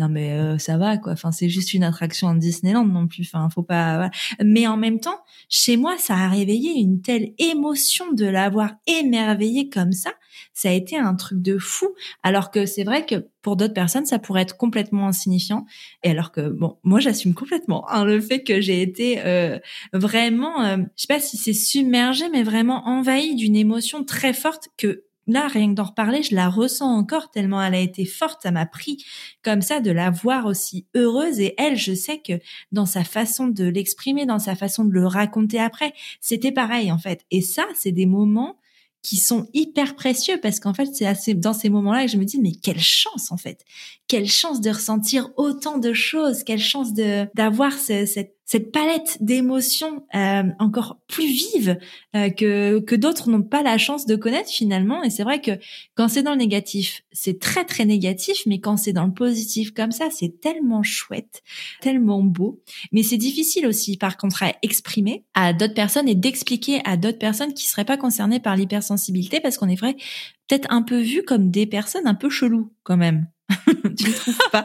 non mais euh, ça va quoi. Enfin c'est juste une attraction en Disneyland non plus. Enfin faut pas mais en même temps chez moi ça a réveillé une telle émotion de l'avoir émerveillé comme ça. Ça a été un truc de fou. Alors que c'est vrai que pour d'autres personnes ça pourrait être complètement insignifiant. Et alors que bon moi j'assume complètement hein, le fait que j'ai été euh, vraiment euh, je sais pas si c'est submergé mais vraiment envahi d'une émotion très forte que là, rien que d'en reparler, je la ressens encore tellement elle a été forte. Ça m'a pris comme ça de la voir aussi heureuse. Et elle, je sais que dans sa façon de l'exprimer, dans sa façon de le raconter après, c'était pareil en fait. Et ça, c'est des moments qui sont hyper précieux parce qu'en fait, c'est dans ces moments-là que je me dis mais quelle chance en fait, quelle chance de ressentir autant de choses, quelle chance de d'avoir cette cette palette d'émotions euh, encore plus vive euh, que, que d'autres n'ont pas la chance de connaître finalement. Et c'est vrai que quand c'est dans le négatif, c'est très très négatif, mais quand c'est dans le positif comme ça, c'est tellement chouette, tellement beau. Mais c'est difficile aussi par contre à exprimer à d'autres personnes et d'expliquer à d'autres personnes qui seraient pas concernées par l'hypersensibilité parce qu'on est vrai peut-être un peu vu comme des personnes un peu cheloues quand même. <laughs> tu ne trouves pas?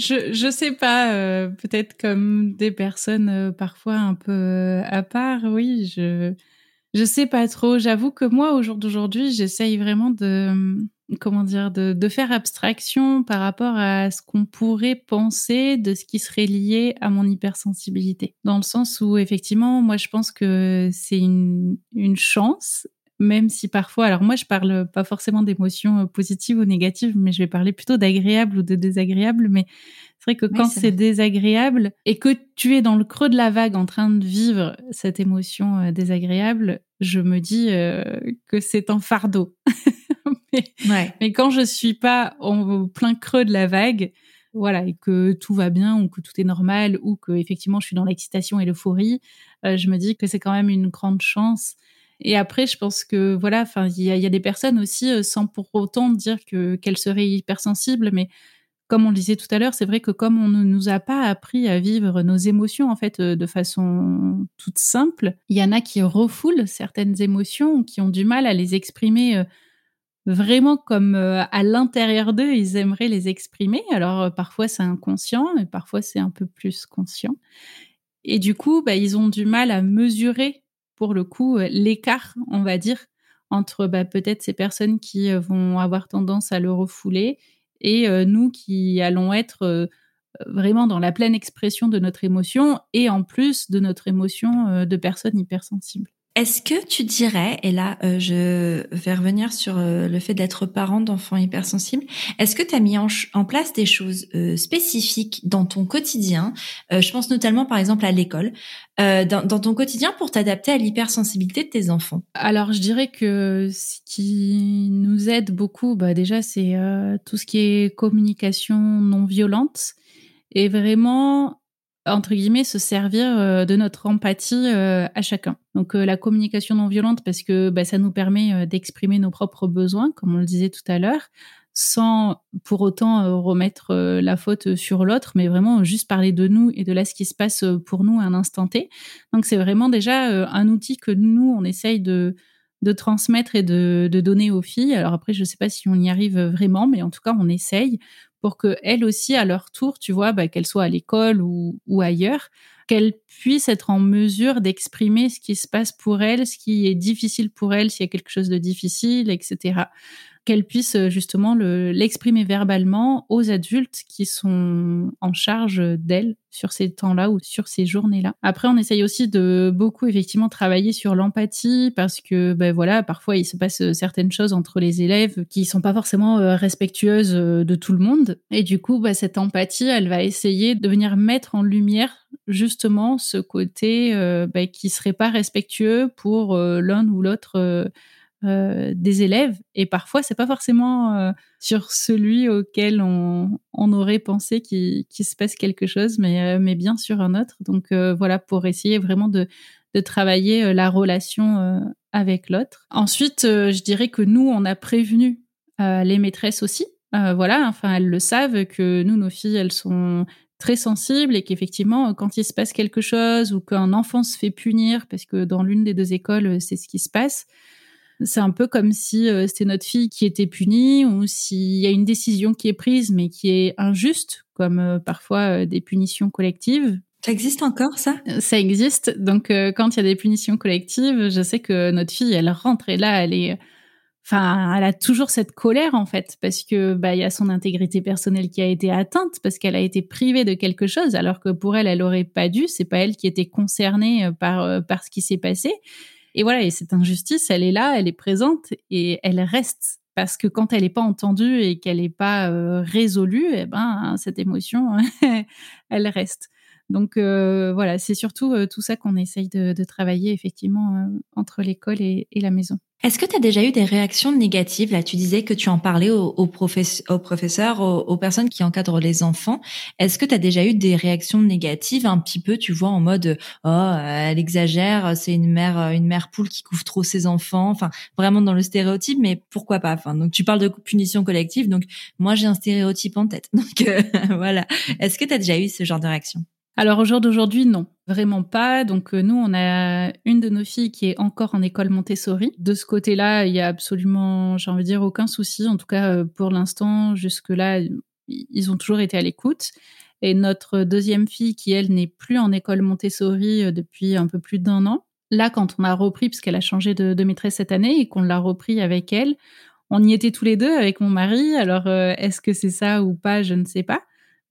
Je je sais pas, euh, peut-être comme des personnes euh, parfois un peu euh, à part. Oui, je je sais pas trop. J'avoue que moi au jour d'aujourd'hui, j'essaye vraiment de comment dire de, de faire abstraction par rapport à ce qu'on pourrait penser de ce qui serait lié à mon hypersensibilité. Dans le sens où effectivement, moi je pense que c'est une une chance même si parfois, alors moi je parle pas forcément d'émotions positives ou négatives, mais je vais parler plutôt d'agréable ou de désagréable. Mais c'est vrai que quand c'est désagréable et que tu es dans le creux de la vague en train de vivre cette émotion euh, désagréable, je me dis euh, que c'est un fardeau. <laughs> mais, quand je suis pas au plein creux de la vague, voilà, et que tout va bien ou que tout est normal ou que effectivement je suis dans l'excitation et l'euphorie, euh, je me dis que c'est quand même une grande chance. Et après, je pense que voilà, enfin, il y a, des personnes aussi sans pour autant dire que qu'elles seraient hypersensibles, mais comme on le disait tout à l'heure, c'est vrai que comme on ne nous a pas appris à vivre nos émotions en fait euh, de façon toute simple, il y en a qui refoulent certaines émotions, qui ont du mal à les exprimer euh, vraiment comme euh, à l'intérieur d'eux, ils aimeraient les exprimer. Alors parfois c'est inconscient, mais parfois c'est un peu plus conscient. Et du coup, bah, ils ont du mal à mesurer pour le coup l'écart, on va dire, entre bah, peut-être ces personnes qui vont avoir tendance à le refouler et euh, nous qui allons être euh, vraiment dans la pleine expression de notre émotion et en plus de notre émotion euh, de personne hypersensible. Est-ce que tu dirais, et là je vais revenir sur le fait d'être parent d'enfants hypersensibles, est-ce que tu as mis en, place des choses spécifiques dans ton quotidien Je pense notamment par exemple à l'école, dans, dans, ton quotidien pour t'adapter à l'hypersensibilité de tes enfants? Alors je dirais que ce qui nous aide beaucoup, bah, déjà c'est tout ce qui est communication non violente. Et vraiment entre guillemets, se servir euh, de notre empathie euh, à chacun. Donc euh, la communication non violente, parce que bah, ça nous permet d'exprimer nos propres besoins, comme on le disait tout à l'heure, sans pour autant remettre la faute sur l'autre, mais vraiment juste parler de nous et de là ce qui se passe pour nous à un instant T. Donc c'est vraiment déjà un outil que nous, on essaye de, de transmettre et de, de donner aux filles. Alors après, je ne sais pas si on y arrive vraiment, mais en tout cas, on essaye pour que elles aussi, à leur tour, tu vois, bah, qu'elles soient à l'école ou, ou ailleurs, qu'elles puissent être en mesure d'exprimer ce qui se passe pour elles, ce qui est difficile pour elles, s'il y a quelque chose de difficile, etc. qu'elle puisse justement l'exprimer verbalement aux adultes qui sont en charge d'elle sur ces temps-là ou sur ces journées-là. Après, on essaye aussi de beaucoup effectivement travailler sur l'empathie parce que ben voilà, parfois il se passe certaines choses entre les élèves qui sont pas forcément respectueuses de tout le monde et du coup, ben, cette empathie, elle va essayer de venir mettre en lumière justement ce côté euh, bah, qui serait pas respectueux pour euh, l'un ou l'autre euh, euh, des élèves. Et parfois, c'est pas forcément sur celui auquel on, on aurait pensé qu'il se passe quelque chose, mais, mais bien sur un autre. Donc voilà, pour essayer vraiment de, de travailler la relation avec l'autre. Ensuite, je dirais que nous, on a prévenu les maîtresses aussi. voilà, enfin, elles le savent que nous, nos filles, elles sont très sensible et qu'effectivement, quand il se passe quelque chose ou qu'un enfant se fait punir, parce que dans l'une des deux écoles, euh, c'est ce qui se passe, c'est un peu comme si euh, c'était notre fille qui était punie ou s'il y a une décision qui est prise mais qui est injuste, comme euh, parfois des punitions collectives. Ça existe encore, ça? Ça existe. Donc, quand il y a des punitions collectives, je sais que notre fille, elle rentre et là, elle est enfin, elle a toujours cette colère en fait, parce que bah il y a son intégrité personnelle qui a été atteinte, parce qu'elle a été privée de quelque chose, alors que pour elle, elle aurait pas dû. C'est pas elle qui était concernée euh, par euh, par ce qui s'est passé. Et voilà, et cette injustice, elle est là, elle est présente et elle reste. Parce que quand elle n'est pas entendue et qu'elle n'est pas euh, résolue, eh ben cette émotion, <laughs> elle reste. Donc voilà, c'est surtout tout ça qu'on essaye de, travailler effectivement entre l'école et la maison. Est-ce que tu as déjà eu des réactions négatives? Là, tu disais que tu en parlais aux, aux, professeurs, aux, personnes qui encadrent les enfants. Est-ce que tu as déjà eu des réactions négatives? Un petit peu, tu vois, en mode oh, elle exagère, c'est une mère une mère poule qui couvre trop ses enfants, enfin vraiment dans le stéréotype, mais pourquoi pas? Enfin, donc tu parles de punition collective, donc moi j'ai un stéréotype en tête. <laughs> Donc euh, <laughs> voilà. Est-ce que tu as déjà eu ce genre de réaction? Alors au jour d'aujourd'hui, non, vraiment pas. Donc euh, nous, on a une de nos filles qui est encore en école Montessori. De ce côté-là, il y a absolument, j'ai envie de dire, aucun souci. En tout cas, euh, pour l'instant, jusque-là, ils ont toujours été à l'écoute. Et notre deuxième fille, qui elle n'est plus en école Montessori euh, depuis un peu plus d'un an, là, quand on a repris, puisqu'elle a changé de, maîtresse cette année et qu'on l'a repris avec elle, on y était tous les deux avec mon mari. Alors, est-ce que c'est ça ou pas Je ne sais pas.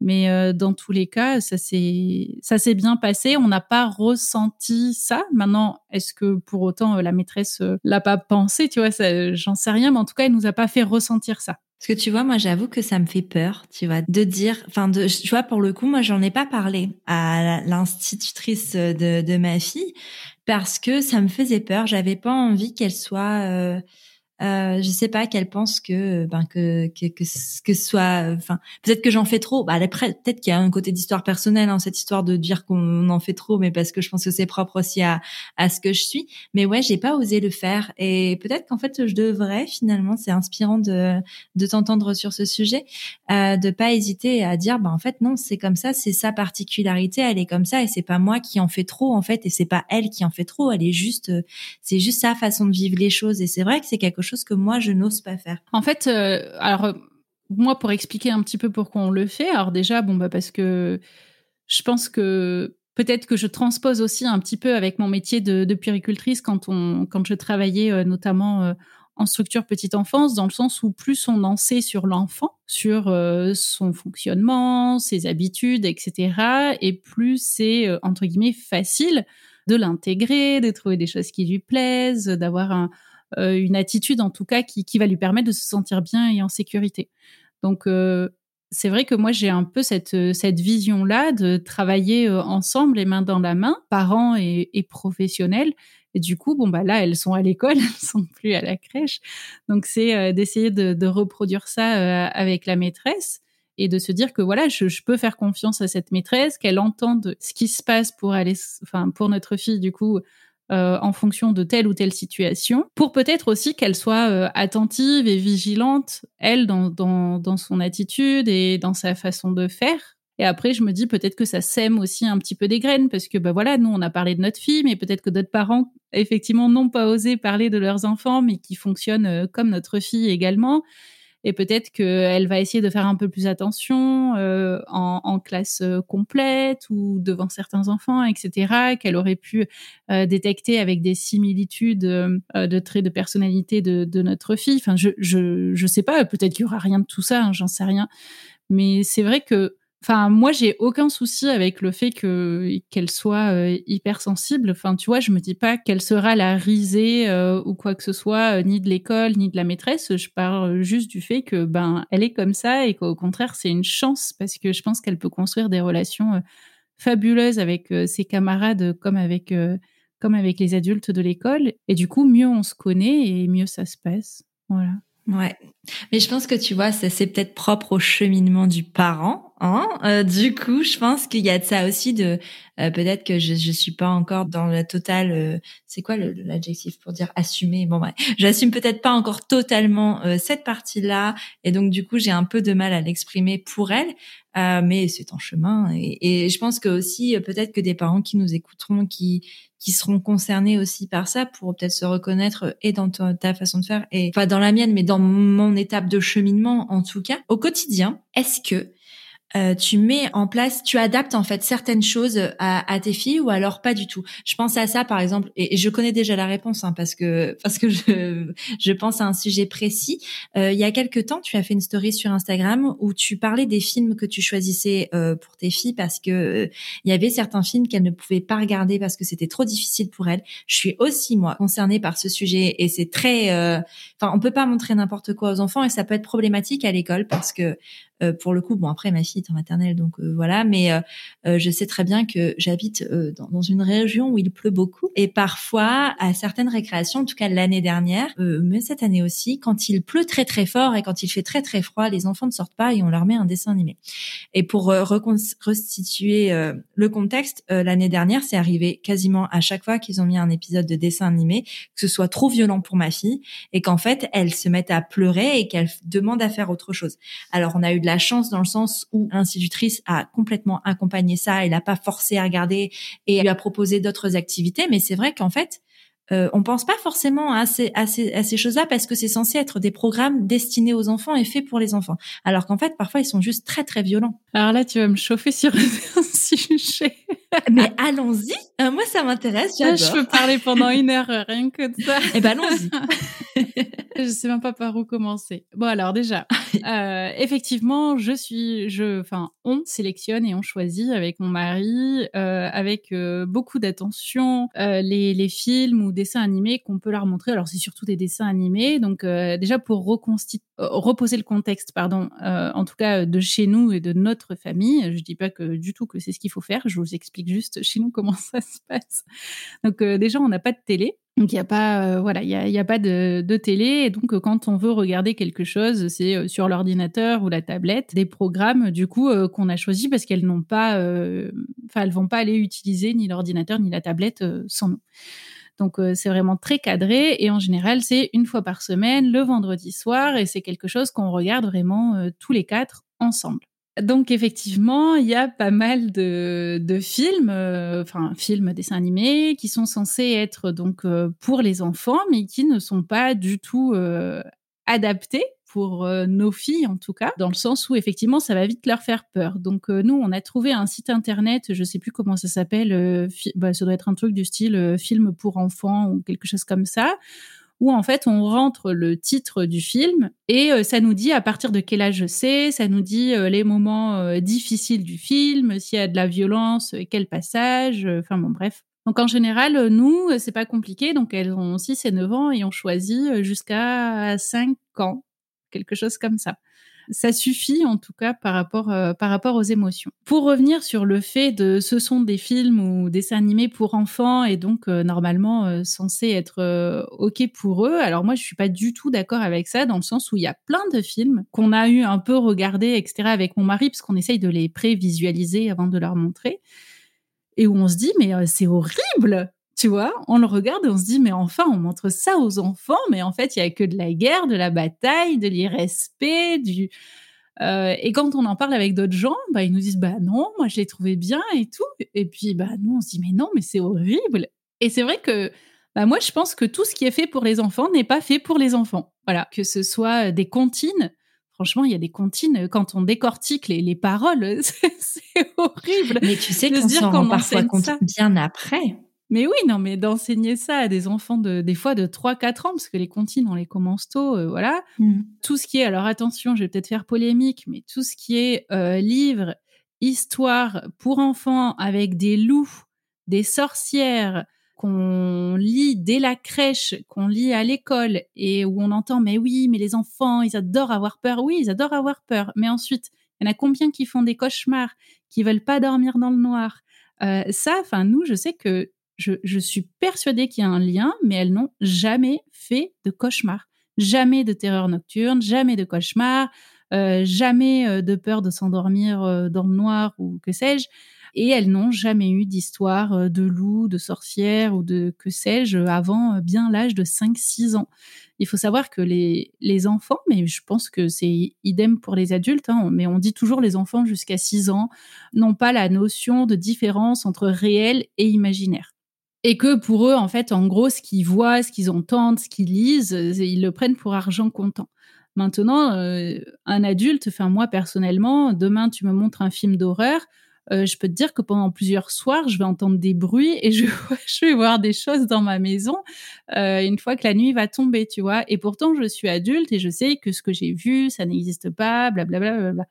Mais euh, dans tous les cas, ça s'est ça s'est bien passé. On n'a pas ressenti ça. Maintenant, est-ce que pour autant euh, la maîtresse euh, l'a pas pensé? Tu vois, j'en sais rien, mais en tout cas, elle nous a pas fait ressentir ça. Parce que tu vois, moi, j'avoue que ça me fait peur, tu vois, de dire, enfin, de, tu vois, pour le coup, moi, j'en ai pas parlé à l'institutrice de, de ma fille parce que ça me faisait peur. J'avais pas envie qu'elle soit euh, je sais pas qu'elle pense que ben que que que, que soit enfin peut-être que j'en fais trop. Bah après peut-être qu'il y a un côté d'histoire personnelle hein, cette histoire de dire qu'on en fait trop mais parce que je pense que c'est propre aussi à à ce que je suis. Mais ouais j'ai pas osé le faire. Et peut-être qu'en fait je devrais finalement c'est inspirant de de t'entendre sur ce sujet euh, de pas hésiter à dire bah en fait non c'est comme ça c'est sa particularité elle est comme ça et c'est pas moi qui en fais trop en fait et c'est pas elle qui en fait trop. Elle est juste c'est juste sa façon de vivre les choses. Et c'est vrai que c'est quelque chose que moi, je n'ose pas faire. En fait, euh, alors, moi, pour expliquer un petit peu pourquoi on le fait, alors déjà, bon, bah, parce que je pense que peut-être que je transpose aussi un petit peu avec mon métier de, de puéricultrice quand, on, quand je travaillais euh, notamment euh, en structure petite enfance, dans le sens où plus on en sait sur l'enfant, sur son fonctionnement, ses habitudes, etc., et plus c'est, entre guillemets, facile de l'intégrer, de trouver des choses qui lui plaisent, d'avoir un, euh, une attitude en tout cas qui, qui, va lui permettre de se sentir bien et en sécurité. Donc euh, c'est vrai que moi j'ai un peu cette, cette vision-là de travailler euh, ensemble les mains dans la main, parents et, professionnels. Et du coup, bon bah là, elles sont à l'école, <laughs> elles sont plus à la crèche. Donc c'est d'essayer de, de, reproduire ça avec la maîtresse et de se dire que voilà, je, je peux faire confiance à cette maîtresse, qu'elle entende ce qui se passe pour aller, enfin pour notre fille du coup, euh, en fonction de telle ou telle situation, pour peut-être aussi qu'elle soit euh, attentive et vigilante, elle, dans, dans, dans, son attitude et dans sa façon de faire. Et après, je me dis peut-être que ça sème aussi un petit peu des graines, parce que bah voilà, nous on a parlé de notre fille, mais peut-être que d'autres parents, effectivement, n'ont pas osé parler de leurs enfants, mais qui fonctionnent euh, comme notre fille également. Et peut-être qu'elle va essayer de faire un peu plus attention euh, en, en, classe euh, complète ou devant certains enfants, etc., qu'elle aurait pu euh, détecter avec des similitudes de traits de personnalité de, de, notre fille. Enfin, je, je, je sais pas, peut-être qu'il y aura rien de tout ça, hein, j'en sais rien. Mais c'est vrai que Enfin, moi, j'ai aucun souci avec le fait que qu'elle soit euh, hypersensible. Enfin, tu vois, je me dis pas qu'elle sera la risée euh, ou quoi que ce soit, euh, ni de l'école, ni de la maîtresse. Je parle juste du fait que ben, elle est comme ça et qu'au contraire, c'est une chance parce que je pense qu'elle peut construire des relations fabuleuses avec ses camarades comme avec comme avec les adultes de l'école. Et du coup, mieux on se connaît et mieux ça se passe. Voilà. Ouais. Mais je pense que tu vois, c'est peut-être propre au cheminement du parent. Hein euh, du coup, je pense qu'il y a de ça aussi de euh, peut-être que je je suis pas encore dans la totale. Euh, c'est quoi l'adjectif pour dire assumer? Bon ouais, j'assume peut-être pas encore totalement cette partie-là, et donc du coup j'ai un peu de mal à l'exprimer pour elle. mais c'est en chemin, et, et je pense que aussi peut-être que des parents qui nous écouteront, qui qui seront concernés aussi par ça pour peut-être se reconnaître euh, et dans ta, façon de faire et pas dans la mienne mais dans mon étape de cheminement en tout cas au quotidien est-ce que euh, tu mets en place, tu adaptes en fait certaines choses à, tes filles ou alors pas du tout. Je pense à ça par exemple, et, je connais déjà la réponse hein, parce que <laughs> parce que je, je pense à un sujet précis. Euh, il y a quelques temps, tu as fait une story sur Instagram où tu parlais des films que tu choisissais euh, pour tes filles parce que il y avait certains films qu'elles ne pouvaient pas regarder parce que c'était trop difficile pour elles. Je suis aussi moi concernée par ce sujet et c'est très, enfin on peut pas montrer n'importe quoi aux enfants et ça peut être problématique à l'école parce que euh, pour le coup, bon après ma fille est en maternelle, donc euh, voilà, mais euh, je sais très bien que j'habite dans, dans, une région où il pleut beaucoup et parfois à certaines récréations, en tout cas l'année dernière, mais cette année aussi, quand il pleut très très fort et quand il fait très très froid, les enfants ne sortent pas et on leur met un dessin animé. Et pour reconstituer le contexte, l'année dernière, c'est arrivé quasiment à chaque fois qu'ils ont mis un épisode de dessin animé, que ce soit trop violent pour ma fille et qu'en fait elle se mette à pleurer et qu'elle demande à faire autre chose. Alors on a eu de la chance dans le sens où l'institutrice a complètement accompagné ça, elle n'a pas forcé à regarder et lui a proposé d'autres activités. Mais c'est vrai qu'en fait, euh, on pense pas forcément à ces, à ces, choses-là parce que c'est censé être des programmes destinés aux enfants et faits pour les enfants. Alors qu'en fait, parfois, ils sont juste très, très violents. Alors là, tu vas me chauffer sur <laughs> sujet. <laughs> Mais allons-y. Euh, moi, ça m'intéresse. Je peux parler pendant une heure, <laughs> rien que de ça. Eh ben, allons-y. <laughs> je sais même pas par où commencer. Bon, alors déjà, euh, effectivement, je suis, je, enfin, on sélectionne et on choisit avec mon mari, euh, avec beaucoup d'attention, les, les films ou dessins animés qu'on peut leur montrer. Alors, c'est surtout des dessins animés. Donc, déjà pour reconstituer, reposer le contexte, pardon, en tout cas de chez nous et de notre famille. Je dis pas que du tout que c'est ce qu'il faut faire. Je vous explique juste chez nous comment <laughs> ça se passe. Donc, déjà, on n'a pas de télé. Donc il n'y a pas, euh, voilà, il y a, pas de, télé. Et donc quand on veut regarder quelque chose, c'est euh, sur l'ordinateur ou la tablette, des programmes du coup euh, qu'on a choisis parce qu'elles n'ont pas, enfin elles vont pas aller utiliser ni l'ordinateur ni la tablette sans nous. Donc c'est vraiment très cadré et en général c'est une fois par semaine le vendredi soir et c'est quelque chose qu'on regarde vraiment tous les quatre ensemble. Donc effectivement, il y a pas mal de, films, euh, enfin films, dessins animés, qui sont censés être donc euh, pour les enfants, mais qui ne sont pas du tout euh, adaptés pour nos filles en tout cas, dans le sens où effectivement ça va vite leur faire peur. Donc nous, on a trouvé un site internet, je sais plus comment ça s'appelle, bah, ça doit être un truc du style film pour enfants ou quelque chose comme ça où en fait on rentre le titre du film et euh, ça nous dit à partir de quel âge c'est, ça nous dit euh, les moments euh, difficiles du film, s'il y a de la violence, quel passage, enfin bon bref. Donc en général, nous, c'est pas compliqué, donc elles ont 6 et 9 ans et on choisit jusqu'à 5 ans, quelque chose comme ça ça suffit en tout cas par rapport euh, par rapport aux émotions. Pour revenir sur le fait de ce sont des films ou dessins animés pour enfants et donc euh, normalement euh, censés être ok pour eux. Alors moi je suis pas du tout d'accord avec ça dans le sens où il y a plein de films qu'on a eu un peu regardés etc avec mon mari parce qu'on essaye de les prévisualiser avant de leur montrer et où on se dit mais c'est horrible tu vois, on le regarde et on se dit, mais enfin, on montre ça aux enfants, mais en fait, il y a que de la guerre, de la bataille, de l'irrespect, du... Euh, et quand on en parle avec d'autres gens, bah, ils nous disent, bah non, moi, je l'ai trouvé bien et tout. Et puis, bah nous, on se dit, mais non, mais c'est horrible. Et c'est vrai que, bah, moi, je pense que tout ce qui est fait pour les enfants n'est pas fait pour les enfants. Voilà, que ce soit des comptines Franchement, il y a des comptines, quand on décortique les, les paroles, <laughs> c'est horrible. Mais tu sais qu'on s'en rend parfois compte bien après. Mais oui, non, mais d'enseigner ça à des enfants de, des fois de 3-4 ans, parce que les comptines, on les commence tôt, euh, voilà. Mm. Tout ce qui est, alors attention, je vais peut-être faire polémique, mais tout ce qui est euh, livre, histoire pour enfants avec des loups, des sorcières, qu'on lit dès la crèche, qu'on lit à l'école et où on entend mais oui, mais les enfants, ils adorent avoir peur. Oui, ils adorent avoir peur. Mais ensuite, il y en a combien qui font des cauchemars, qui veulent pas dormir dans le noir? Euh, ça, enfin nous, je sais que je, suis persuadée qu'il y a un lien, mais elles n'ont jamais fait de cauchemar. Jamais de terreur nocturne, jamais de cauchemar, euh, jamais euh, de peur de s'endormir euh, dans le noir ou que sais-je. Et elles n'ont jamais eu d'histoire de loup, de sorcière ou de que sais-je avant bien l'âge de 5-6 ans. Il faut savoir que les, les enfants, mais je pense que c'est idem pour les adultes, hein, mais on dit toujours les enfants jusqu'à 6 ans n'ont pas la notion de différence entre réel et imaginaire et que pour eux, en fait, en gros, ce qu'ils voient, ce qu'ils entendent, ce qu'ils lisent, euh, ils le prennent pour argent comptant. Maintenant, euh, un adulte, enfin moi personnellement, demain tu me montres un film d'horreur, euh, je peux te dire que pendant plusieurs soirs, je vais entendre des bruits et je, <laughs> vais voir des choses dans ma maison une fois que la nuit va tomber, tu vois. Et pourtant, je suis adulte et je sais que ce que j'ai vu, ça n'existe pas, blablabla. Bla, bla, bla.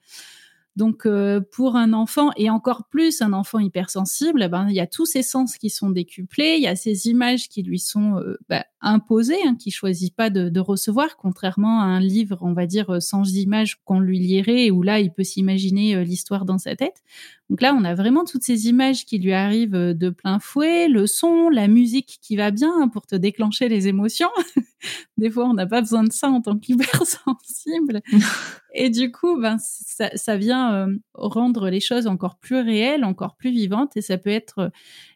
Donc euh, pour un enfant et encore plus un enfant hypersensible, eh ben il y a tous ces sens qui sont décuplés, il y a ces images qui lui sont euh, bah, imposées, hein, qui choisit pas de, de, recevoir, contrairement à un livre, on va dire euh, sans images qu'on lui lirait où là il peut s'imaginer l'histoire dans sa tête. Donc là on a vraiment toutes ces images qui lui arrivent de plein fouet, le son, la musique qui va bien pour te déclencher les émotions. <laughs> Des fois on n'a pas besoin de ça en tant qu'hypersensible. <laughs> Et du coup, ben, ça, vient euh, rendre les choses encore plus réelles, encore plus vivantes, et ça peut être euh,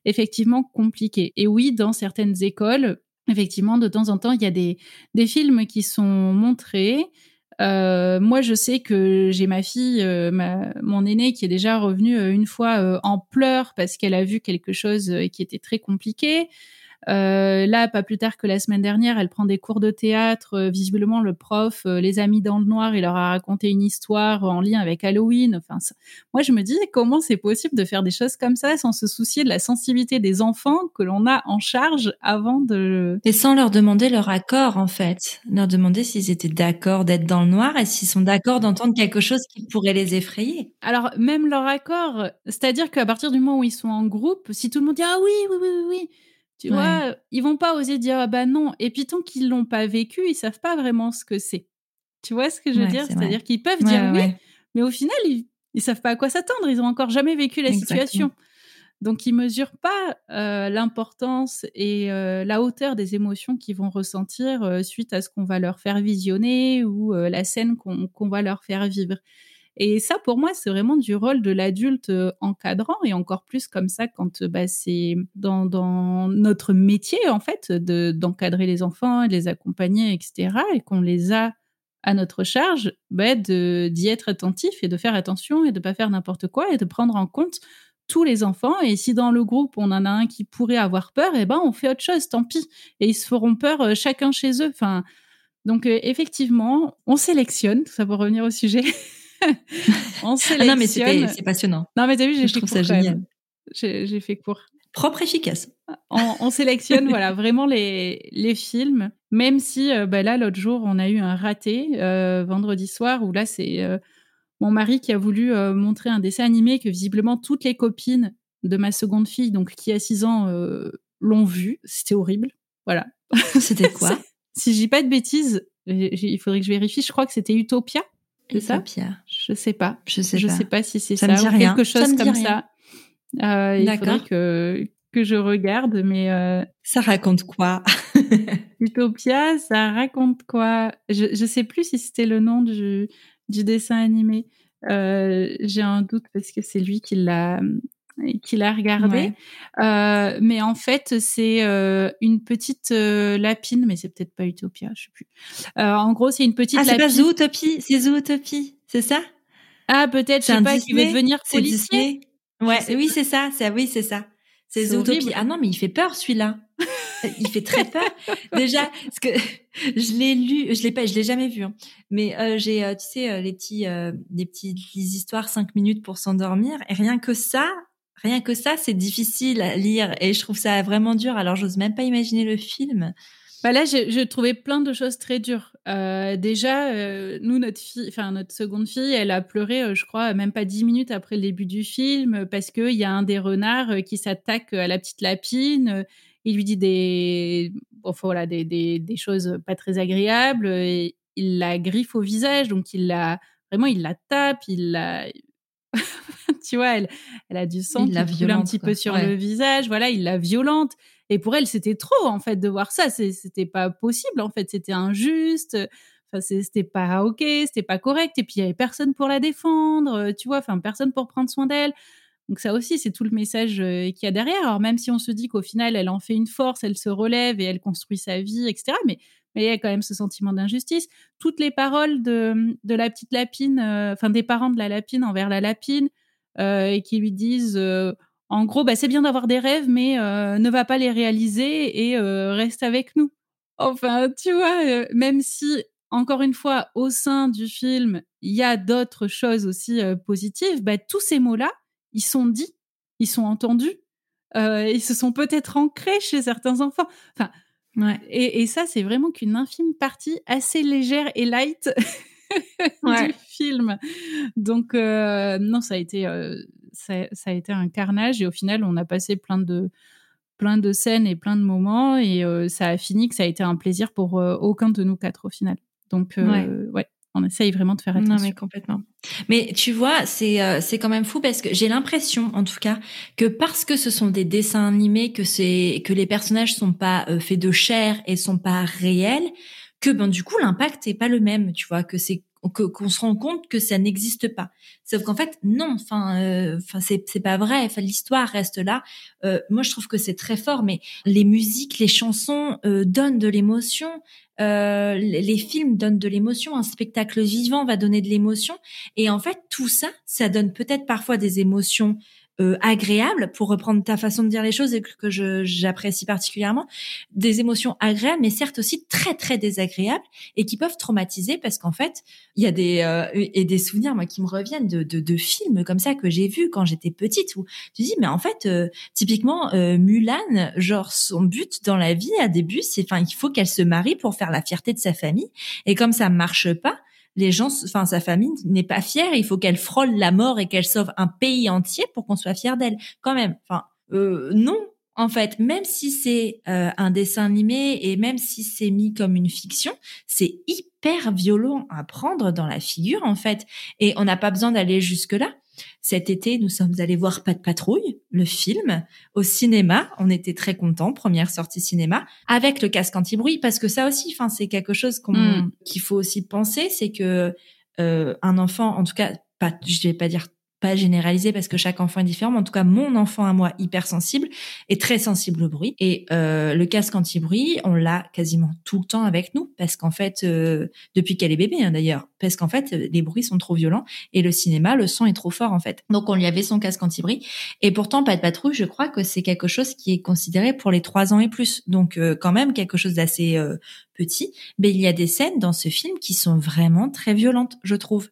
effectivement compliqué. Et oui, dans certaines écoles, effectivement, de temps en temps, il y a des, films qui sont montrés. Euh, moi, je sais que j'ai ma fille, mon aînée, qui est déjà revenue une fois en pleurs parce qu'elle a vu quelque chose qui était très compliqué. Euh, là, pas plus tard que la semaine dernière, elle prend des cours de théâtre. Euh, visiblement, le prof euh, les a mis dans le noir. Il leur a raconté une histoire en lien avec Halloween. Enfin, moi, je me dis comment c'est possible de faire des choses comme ça sans se soucier de la sensibilité des enfants que l'on a en charge avant de. Et sans leur demander leur accord, en fait. Leur demander s'ils étaient d'accord d'être dans le noir et s'ils sont d'accord d'entendre quelque chose qui pourrait les effrayer. Alors, même leur accord, c'est-à-dire qu'à partir du moment où ils sont en groupe, si tout le monde dit ah oui, oui, oui, oui, oui tu vois, ils vont pas oser dire ah bah non. Et puis tant qu'ils l'ont pas vécu, ils savent pas vraiment ce que c'est. Tu vois ce que je veux dire? C'est-à-dire qu'ils peuvent dire oui, mais au final ils, ils savent pas à quoi s'attendre. Ils ont encore jamais vécu la situation. Donc ils mesurent pas euh, l'importance et euh, la hauteur des émotions qu'ils vont ressentir euh, suite à ce qu'on va leur faire visionner ou la scène qu'on va leur faire vivre. Et ça, pour moi, c'est vraiment du rôle de l'adulte euh, encadrant et encore plus comme ça quand euh, bah, c'est dans, notre métier, en fait, d'encadrer les enfants, de les accompagner, etc. et qu'on les a à notre charge, bah, d'y être attentif et de faire attention et de pas faire n'importe quoi et de prendre en compte tous les enfants. Et si dans le groupe, on en a un qui pourrait avoir peur, eh ben, on fait autre chose, tant pis. Et ils se feront peur euh, chacun chez eux. Enfin, donc, effectivement, on sélectionne, ça pour revenir au sujet. <laughs> <laughs> on sélectionne. Ah non, mais c'est passionnant. Non, mais t'as vu, j'ai fait court. Ça génial. J'ai fait court. Propre, efficace. On, sélectionne voilà <laughs> vraiment les, les films, même si euh, bah, là l'autre jour on a eu un raté euh, vendredi soir où là c'est euh, mon mari qui a voulu montrer un dessin animé que visiblement toutes les copines de ma seconde fille, donc qui a 6 ans, l'ont vu. C'était horrible. Voilà. C'était <laughs> quoi? Si je dis pas de bêtises, il faudrait que je vérifie. Je crois que c'était Utopia. C'est ça Je sais pas. Je sais je sais pas si c'est ça, ou quelque chose comme ça. Euh, il faudrait que que je regarde, mais euh... ça raconte quoi? <laughs> Utopia, ça raconte quoi? Je je sais plus si c'était le nom du du dessin animé. Euh, J'ai un doute parce que c'est lui qui l'a qu'il a regardé. Euh, mais en fait, c'est euh, une petite euh, lapine, mais c'est peut-être pas Utopia, je sais plus. Euh, en gros, c'est une petite ah, lapine. c'est pas Zootopie, c'est Zootopie, c'est ça? Ah, peut-être, je sais pas, qui veut devenir? Policier? Ouais, oui, c'est ça, c'est oui, c'est ça. C'est Zootopie. Ah non, mais il fait peur celui-là. il fait très peur. <laughs> Déjà, parce que je l'ai lu, je l'ai pas, je l'ai jamais vu. Hein. Mais euh, j'ai, euh, tu sais, euh, les petits, des petites histoires cinq minutes pour s'endormir. Et rien que ça, rien que ça, c'est difficile à lire. Et je trouve ça vraiment dur. Alors, j'ose même pas imaginer le film. Bah là, j'ai trouvé plein de choses très dures. Euh, déjà, euh, nous, notre fille, enfin notre seconde fille, elle a pleuré, euh, je crois, même pas dix minutes après le début du film, parce qu'il y a un des renards qui s'attaque à la petite lapine. il lui dit des, voilà, des, des, des, choses pas très agréables. Et il la griffe au visage, donc il la, vraiment, il la tape, il la, <laughs> tu vois, elle, elle a du sang qui coule un petit peu sur le visage. Voilà, il la violente. Et pour elle, c'était trop, en fait, de voir ça. C'était pas possible, en fait. C'était injuste. Enfin, c'était pas OK, c'était pas correct. Et puis, il y avait personne pour la défendre, euh, tu vois, enfin, personne pour prendre soin d'elle. Donc, ça aussi, c'est tout le message euh, qu'il y a derrière. Alors, même si on se dit qu'au final, elle en fait une force, elle se relève et elle construit sa vie, etc. Mais, mais il y a quand même ce sentiment d'injustice. Toutes les paroles de, de la petite lapine, euh, enfin, des parents de la lapine envers la lapine, et qui lui disent en gros, bah, c'est bien d'avoir des rêves, mais euh, ne va pas les réaliser et euh, reste avec nous. Enfin, tu vois, euh, même si, encore une fois, au sein du film, il y a d'autres choses aussi positives, bah, tous ces mots-là, ils sont dits, ils sont entendus, ils se sont peut-être ancrés chez certains enfants. Enfin, et, et, ça, c'est vraiment qu'une infime partie assez légère et light <laughs> du film. Donc, non, ça a été ça, a été un carnage et au final, on a passé plein de plein de scènes et plein de moments et euh, ça a fini que ça a été un plaisir pour euh, aucun de nous quatre au final. Donc euh, ouais. On essaye vraiment de faire attention. Non mais complètement. Mais tu vois, c'est c'est quand même fou parce que j'ai l'impression, en tout cas, que parce que ce sont des dessins animés, que c'est que les personnages sont pas faits de chair et sont pas réels, que ben du coup l'impact est pas le même. Tu vois, que c'est qu'on se rend compte que ça n'existe pas. Sauf qu'en fait, non. Enfin, euh, enfin, c'est c'est pas vrai. Enfin, l'histoire reste là. Euh, moi, je trouve que c'est très fort. Mais les musiques, les chansons euh, donnent de l'émotion. Euh, les films donnent de l'émotion. Un spectacle vivant va donner de l'émotion. Et en fait, tout ça, ça donne peut-être parfois des émotions euh, agréables, pour reprendre ta façon de dire les choses et que, je j'apprécie particulièrement, des émotions agréables, mais certes aussi très très désagréables et qui peuvent traumatiser parce qu'en fait, il y a des euh, et des souvenirs moi qui me reviennent de, de, de films comme ça que j'ai vus quand j'étais petite où tu dis mais en fait euh, typiquement euh, Mulan, genre son but dans la vie à début, c'est enfin il faut qu'elle se marie pour faire la fierté de sa famille et comme ça marche pas les gens, enfin sa famille n'est pas fière. Il faut qu'elle frôle la mort et qu'elle sauve un pays entier pour qu'on soit fier d'elle. Quand même. Enfin, euh, non. En fait, même si c'est euh, un dessin animé et même si c'est mis comme une fiction, c'est hyper violent à prendre dans la figure en fait. Et on n'a pas besoin d'aller jusque là. Cet été, nous sommes allés voir Pas de patrouille, le film, au cinéma. On était très contents, première sortie cinéma, avec le casque anti-bruit, parce que ça aussi, enfin, c'est quelque chose qu'on, mm. qu'il faut aussi penser, c'est que euh, un enfant, en tout cas, pas, je vais pas dire pas généralisé parce que chaque enfant est différent, mais en tout cas mon enfant à moi hypersensible est très sensible au bruit. Et euh, le casque anti-bruit on l'a quasiment tout le temps avec nous parce qu'en fait euh, depuis qu'elle est bébé hein, d'ailleurs parce qu'en fait les bruits sont trop violents et le cinéma le son est trop fort en fait. Donc on lui avait son casque anti-bruit. Et pourtant pas de patrouille je crois que c'est quelque chose qui est considéré pour les trois ans et plus. Donc euh, quand même quelque chose d'assez petit. Mais il y a des scènes dans ce film qui sont vraiment très violentes je trouve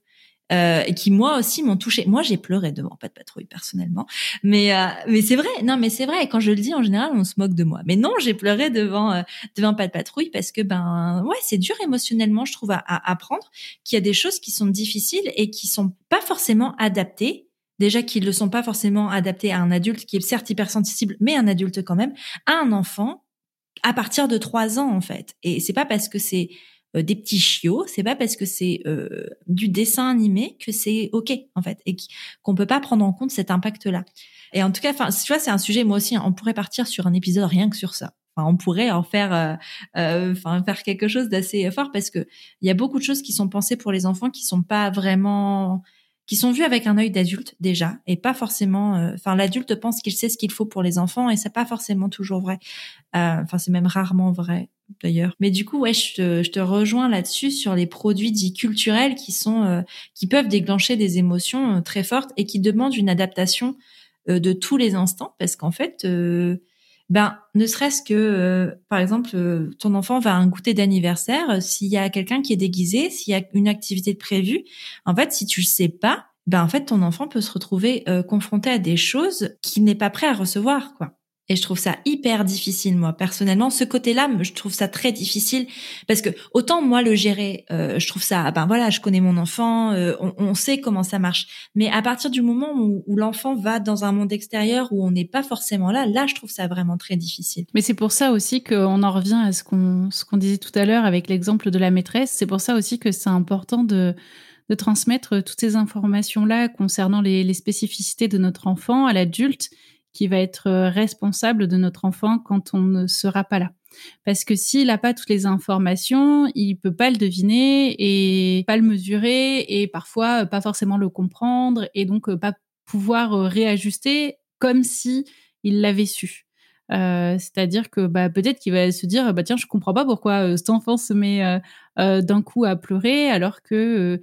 euh, et qui moi aussi m'ont touché. Moi, j'ai pleuré devant de patrouille personnellement, mais euh, mais c'est vrai. Non, mais c'est vrai. Quand je le dis, en général, on se moque de moi. Mais non, j'ai pleuré devant euh, devant de patrouille parce que ben ouais, c'est dur émotionnellement, je trouve, à, à apprendre qu'il y a des choses qui sont difficiles et qui sont pas forcément adaptées déjà qu'ils ne sont pas forcément adaptés à un adulte qui est certes hypersensible, mais un adulte quand même, à un enfant à partir de trois ans en fait. Et c'est pas parce que c'est des petits chiots, c'est pas parce que c'est euh, du dessin animé que c'est ok en fait et qu'on peut pas prendre en compte cet impact-là. Et en tout cas, enfin, tu vois, c'est un sujet. Moi aussi, on pourrait partir sur un épisode rien que sur ça. Enfin, on pourrait en faire, euh, enfin, faire quelque chose d'assez fort parce que il y a beaucoup de choses qui sont pensées pour les enfants qui sont pas vraiment qui sont vues avec un œil d'adulte déjà et pas forcément enfin l'adulte pense qu'il sait ce qu'il faut pour les enfants et c'est pas forcément toujours vrai enfin c'est même rarement vrai d'ailleurs. Mais du coup, ouais, je te, je te rejoins là-dessus sur les produits dits culturels qui sont, euh, qui peuvent déclencher des émotions euh, très fortes et qui demandent une adaptation euh, de tous les instants parce qu'en fait, ben ne serait-ce que euh, par exemple euh, ton enfant va à un goûter d'anniversaire, s'il y a quelqu'un qui est déguisé, s'il y a une activité de prévue, en fait si tu le sais pas, ben en fait ton enfant peut se retrouver confronté à des choses qu'il n'est pas prêt à recevoir quoi. Et je trouve ça hyper difficile, moi, personnellement. Ce côté-là, je trouve ça très difficile parce que autant moi le gérer, euh, je trouve ça, ben voilà, je connais mon enfant, euh, on, sait comment ça marche. Mais à partir du moment où, l'enfant va dans un monde extérieur où on n'est pas forcément là, là, je trouve ça vraiment très difficile. Mais c'est pour ça aussi qu'on en revient à ce qu'on ce disait tout à l'heure avec l'exemple de la maîtresse. C'est pour ça aussi que c'est important de de transmettre toutes ces informations-là concernant les spécificités de notre enfant à l'adulte qui va être euh, responsable de notre enfant quand on ne sera pas là. Parce que s'il n'a pas toutes les informations, il peut pas le deviner et pas le mesurer et parfois euh, pas forcément le comprendre et donc euh, pas pouvoir réajuster comme si il l'avait su. Euh, c'est-à-dire que bah, peut-être qu'il va se dire bah tiens je comprends pas pourquoi cet enfant se met d'un coup à pleurer alors que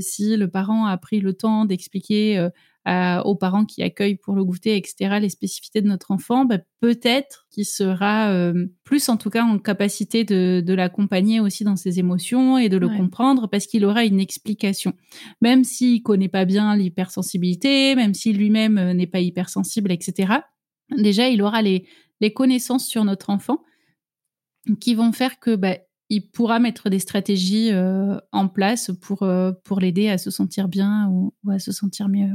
si le parent a pris le temps d'expliquer aux parents qui accueillent pour le goûter, etc., les spécificités de notre enfant, bah, peut-être qu'il sera euh, plus en tout cas en capacité de, de l'accompagner aussi dans ses émotions et de le comprendre parce qu'il aura une explication. Même s'il connaît pas bien l'hypersensibilité, même si lui-même euh, n'est pas hypersensible, etc., déjà, il aura les, les connaissances sur notre enfant qui vont faire que bah, il pourra mettre des stratégies euh, en place pour, pour l'aider à se sentir bien ou, à se sentir mieux.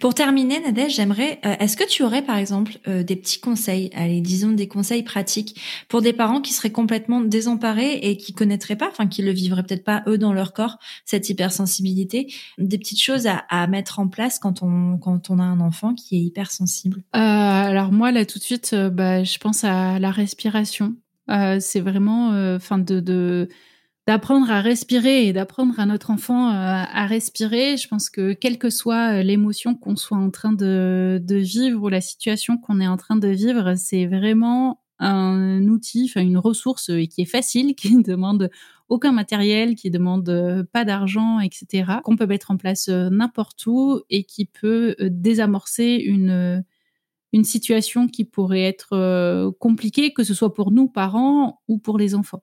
Pour terminer, Nadège, j'aimerais, euh, est-ce que tu aurais par exemple euh, des petits conseils, allez, disons des conseils pratiques pour des parents qui seraient complètement désemparés et qui connaîtraient pas, enfin qui le vivraient peut-être pas eux dans leur corps cette hypersensibilité, des petites choses à, mettre en place quand on quand on a un enfant qui est hypersensible? Euh, alors moi là tout de suite, bah, je pense à la respiration. c'est vraiment, enfin de, de d'apprendre à respirer et d'apprendre à notre enfant euh, à respirer. Je pense que quelle que soit euh, l'émotion qu'on soit en train de, vivre ou la situation qu'on est en train de vivre, c'est vraiment un outil, une ressource euh, qui est facile, <laughs> qui ne demande aucun matériel, qui demande pas d'argent, etc., qu'on peut mettre en place n'importe où et qui peut désamorcer une une situation qui pourrait être compliquée, que ce soit pour nous parents ou pour les enfants.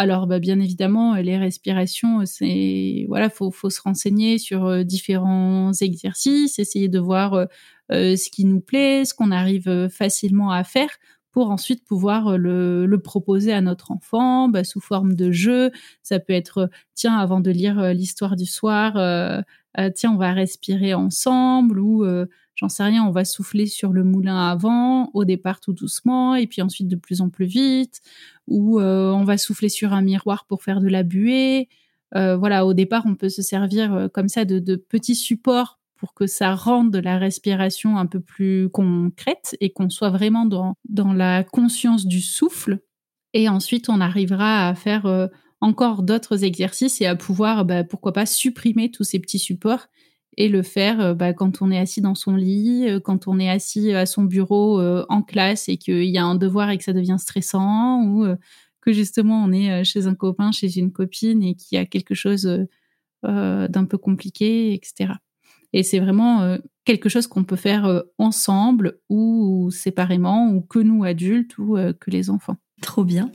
Alors, bah, bien évidemment, les respirations, c'est voilà, faut, faut se renseigner sur euh, différents exercices, essayer de voir euh, euh, ce qui nous plaît, ce qu'on arrive facilement à faire pour ensuite pouvoir le, le proposer à notre enfant bah, sous forme de jeu. Ça peut être, tiens, avant de lire l'histoire du soir, tiens, on va respirer ensemble ou j'en sais rien, on va souffler sur le moulin avant, au départ tout doucement, et puis ensuite de plus en plus vite, ou euh, on va souffler sur un miroir pour faire de la buée. Euh, voilà, au départ, on peut se servir euh, comme ça de, petits supports pour que ça rende la respiration un peu plus concrète et qu'on soit vraiment dans, dans la conscience du souffle. Et ensuite, on arrivera à faire encore d'autres exercices et à pouvoir, bah, pourquoi pas, supprimer tous ces petits supports et le faire euh, bah, quand on est assis dans son lit, euh, quand on est assis à son bureau euh, en classe et qu'il y a un devoir et que ça devient stressant, ou que justement on est chez un copain, chez une copine et qu'il y a quelque chose d'un peu compliqué, etc. Et c'est vraiment quelque chose qu'on peut faire ensemble ou séparément, ou que nous adultes ou que les enfants. Trop bien.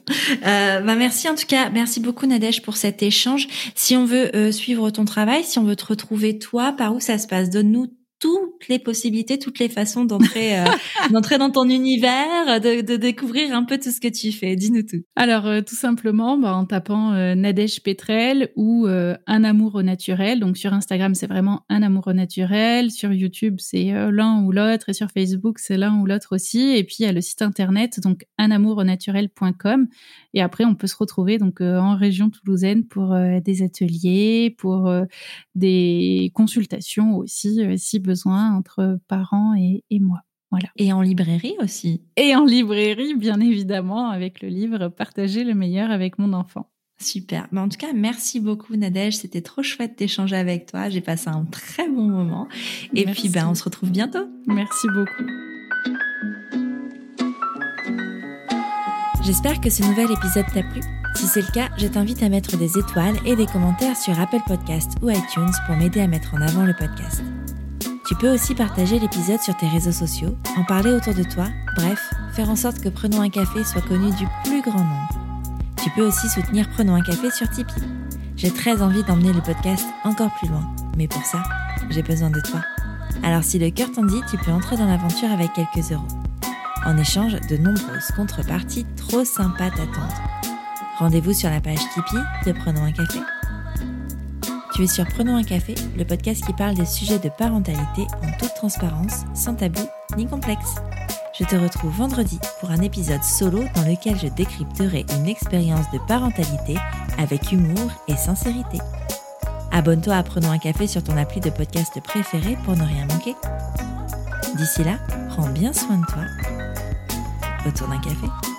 Euh, bah merci en tout cas, merci beaucoup Nadège pour cet échange. Si on veut euh, suivre ton travail, si on veut te retrouver toi, par où ça se passe? Donne-nous toutes les possibilités, toutes les façons d'entrer euh, <laughs> d'entrer dans ton univers, de, de, découvrir un peu tout ce que tu fais. Dis-nous tout. Alors euh, tout simplement bah, en tapant euh, Nadège Petrel ou Un amour au naturel. Donc sur Instagram c'est vraiment Un amour au naturel, sur YouTube c'est l'un ou l'autre et sur Facebook c'est l'un ou l'autre aussi. Et puis il y a le site internet donc unamouronaturel.com et après on peut se retrouver donc en région toulousaine pour des ateliers, pour des consultations aussi si besoin besoin entre parents et, moi. Voilà. Et en librairie aussi. Et en librairie, bien évidemment, avec le livre Partager le meilleur avec mon enfant. Super. Mais en tout cas, merci beaucoup Nadège. C'était trop chouette d'échanger avec toi. J'ai passé un très bon moment. Et puis, ben, on se retrouve bientôt. Merci beaucoup. J'espère que ce nouvel épisode t'a plu. Si c'est le cas, je t'invite à mettre des étoiles et des commentaires sur Apple Podcast ou iTunes pour m'aider à mettre en avant le podcast. Tu peux aussi partager l'épisode sur tes réseaux sociaux, en parler autour de toi, bref, faire en sorte que Prenons un café soit connu du plus grand nombre. Tu peux aussi soutenir Prenons un café sur Tipeee. J'ai très envie d'emmener le podcast encore plus loin, mais pour ça, j'ai besoin de toi. Alors si le cœur t'en dit, tu peux entrer dans l'aventure avec quelques euros. En échange, de nombreuses contreparties trop sympas t'attendent. Rendez-vous sur la page Tipeee de Prenons un café. Tu es sur Prenons un café, le podcast qui parle des sujets de parentalité en toute transparence, sans tabou ni complexe. Je te retrouve vendredi pour un épisode solo dans lequel je décrypterai une expérience de parentalité avec humour et sincérité. Abonne-toi à Prenons un café sur ton appli de podcast préféré pour ne rien manquer. D'ici là, prends bien soin de toi autour d'un café.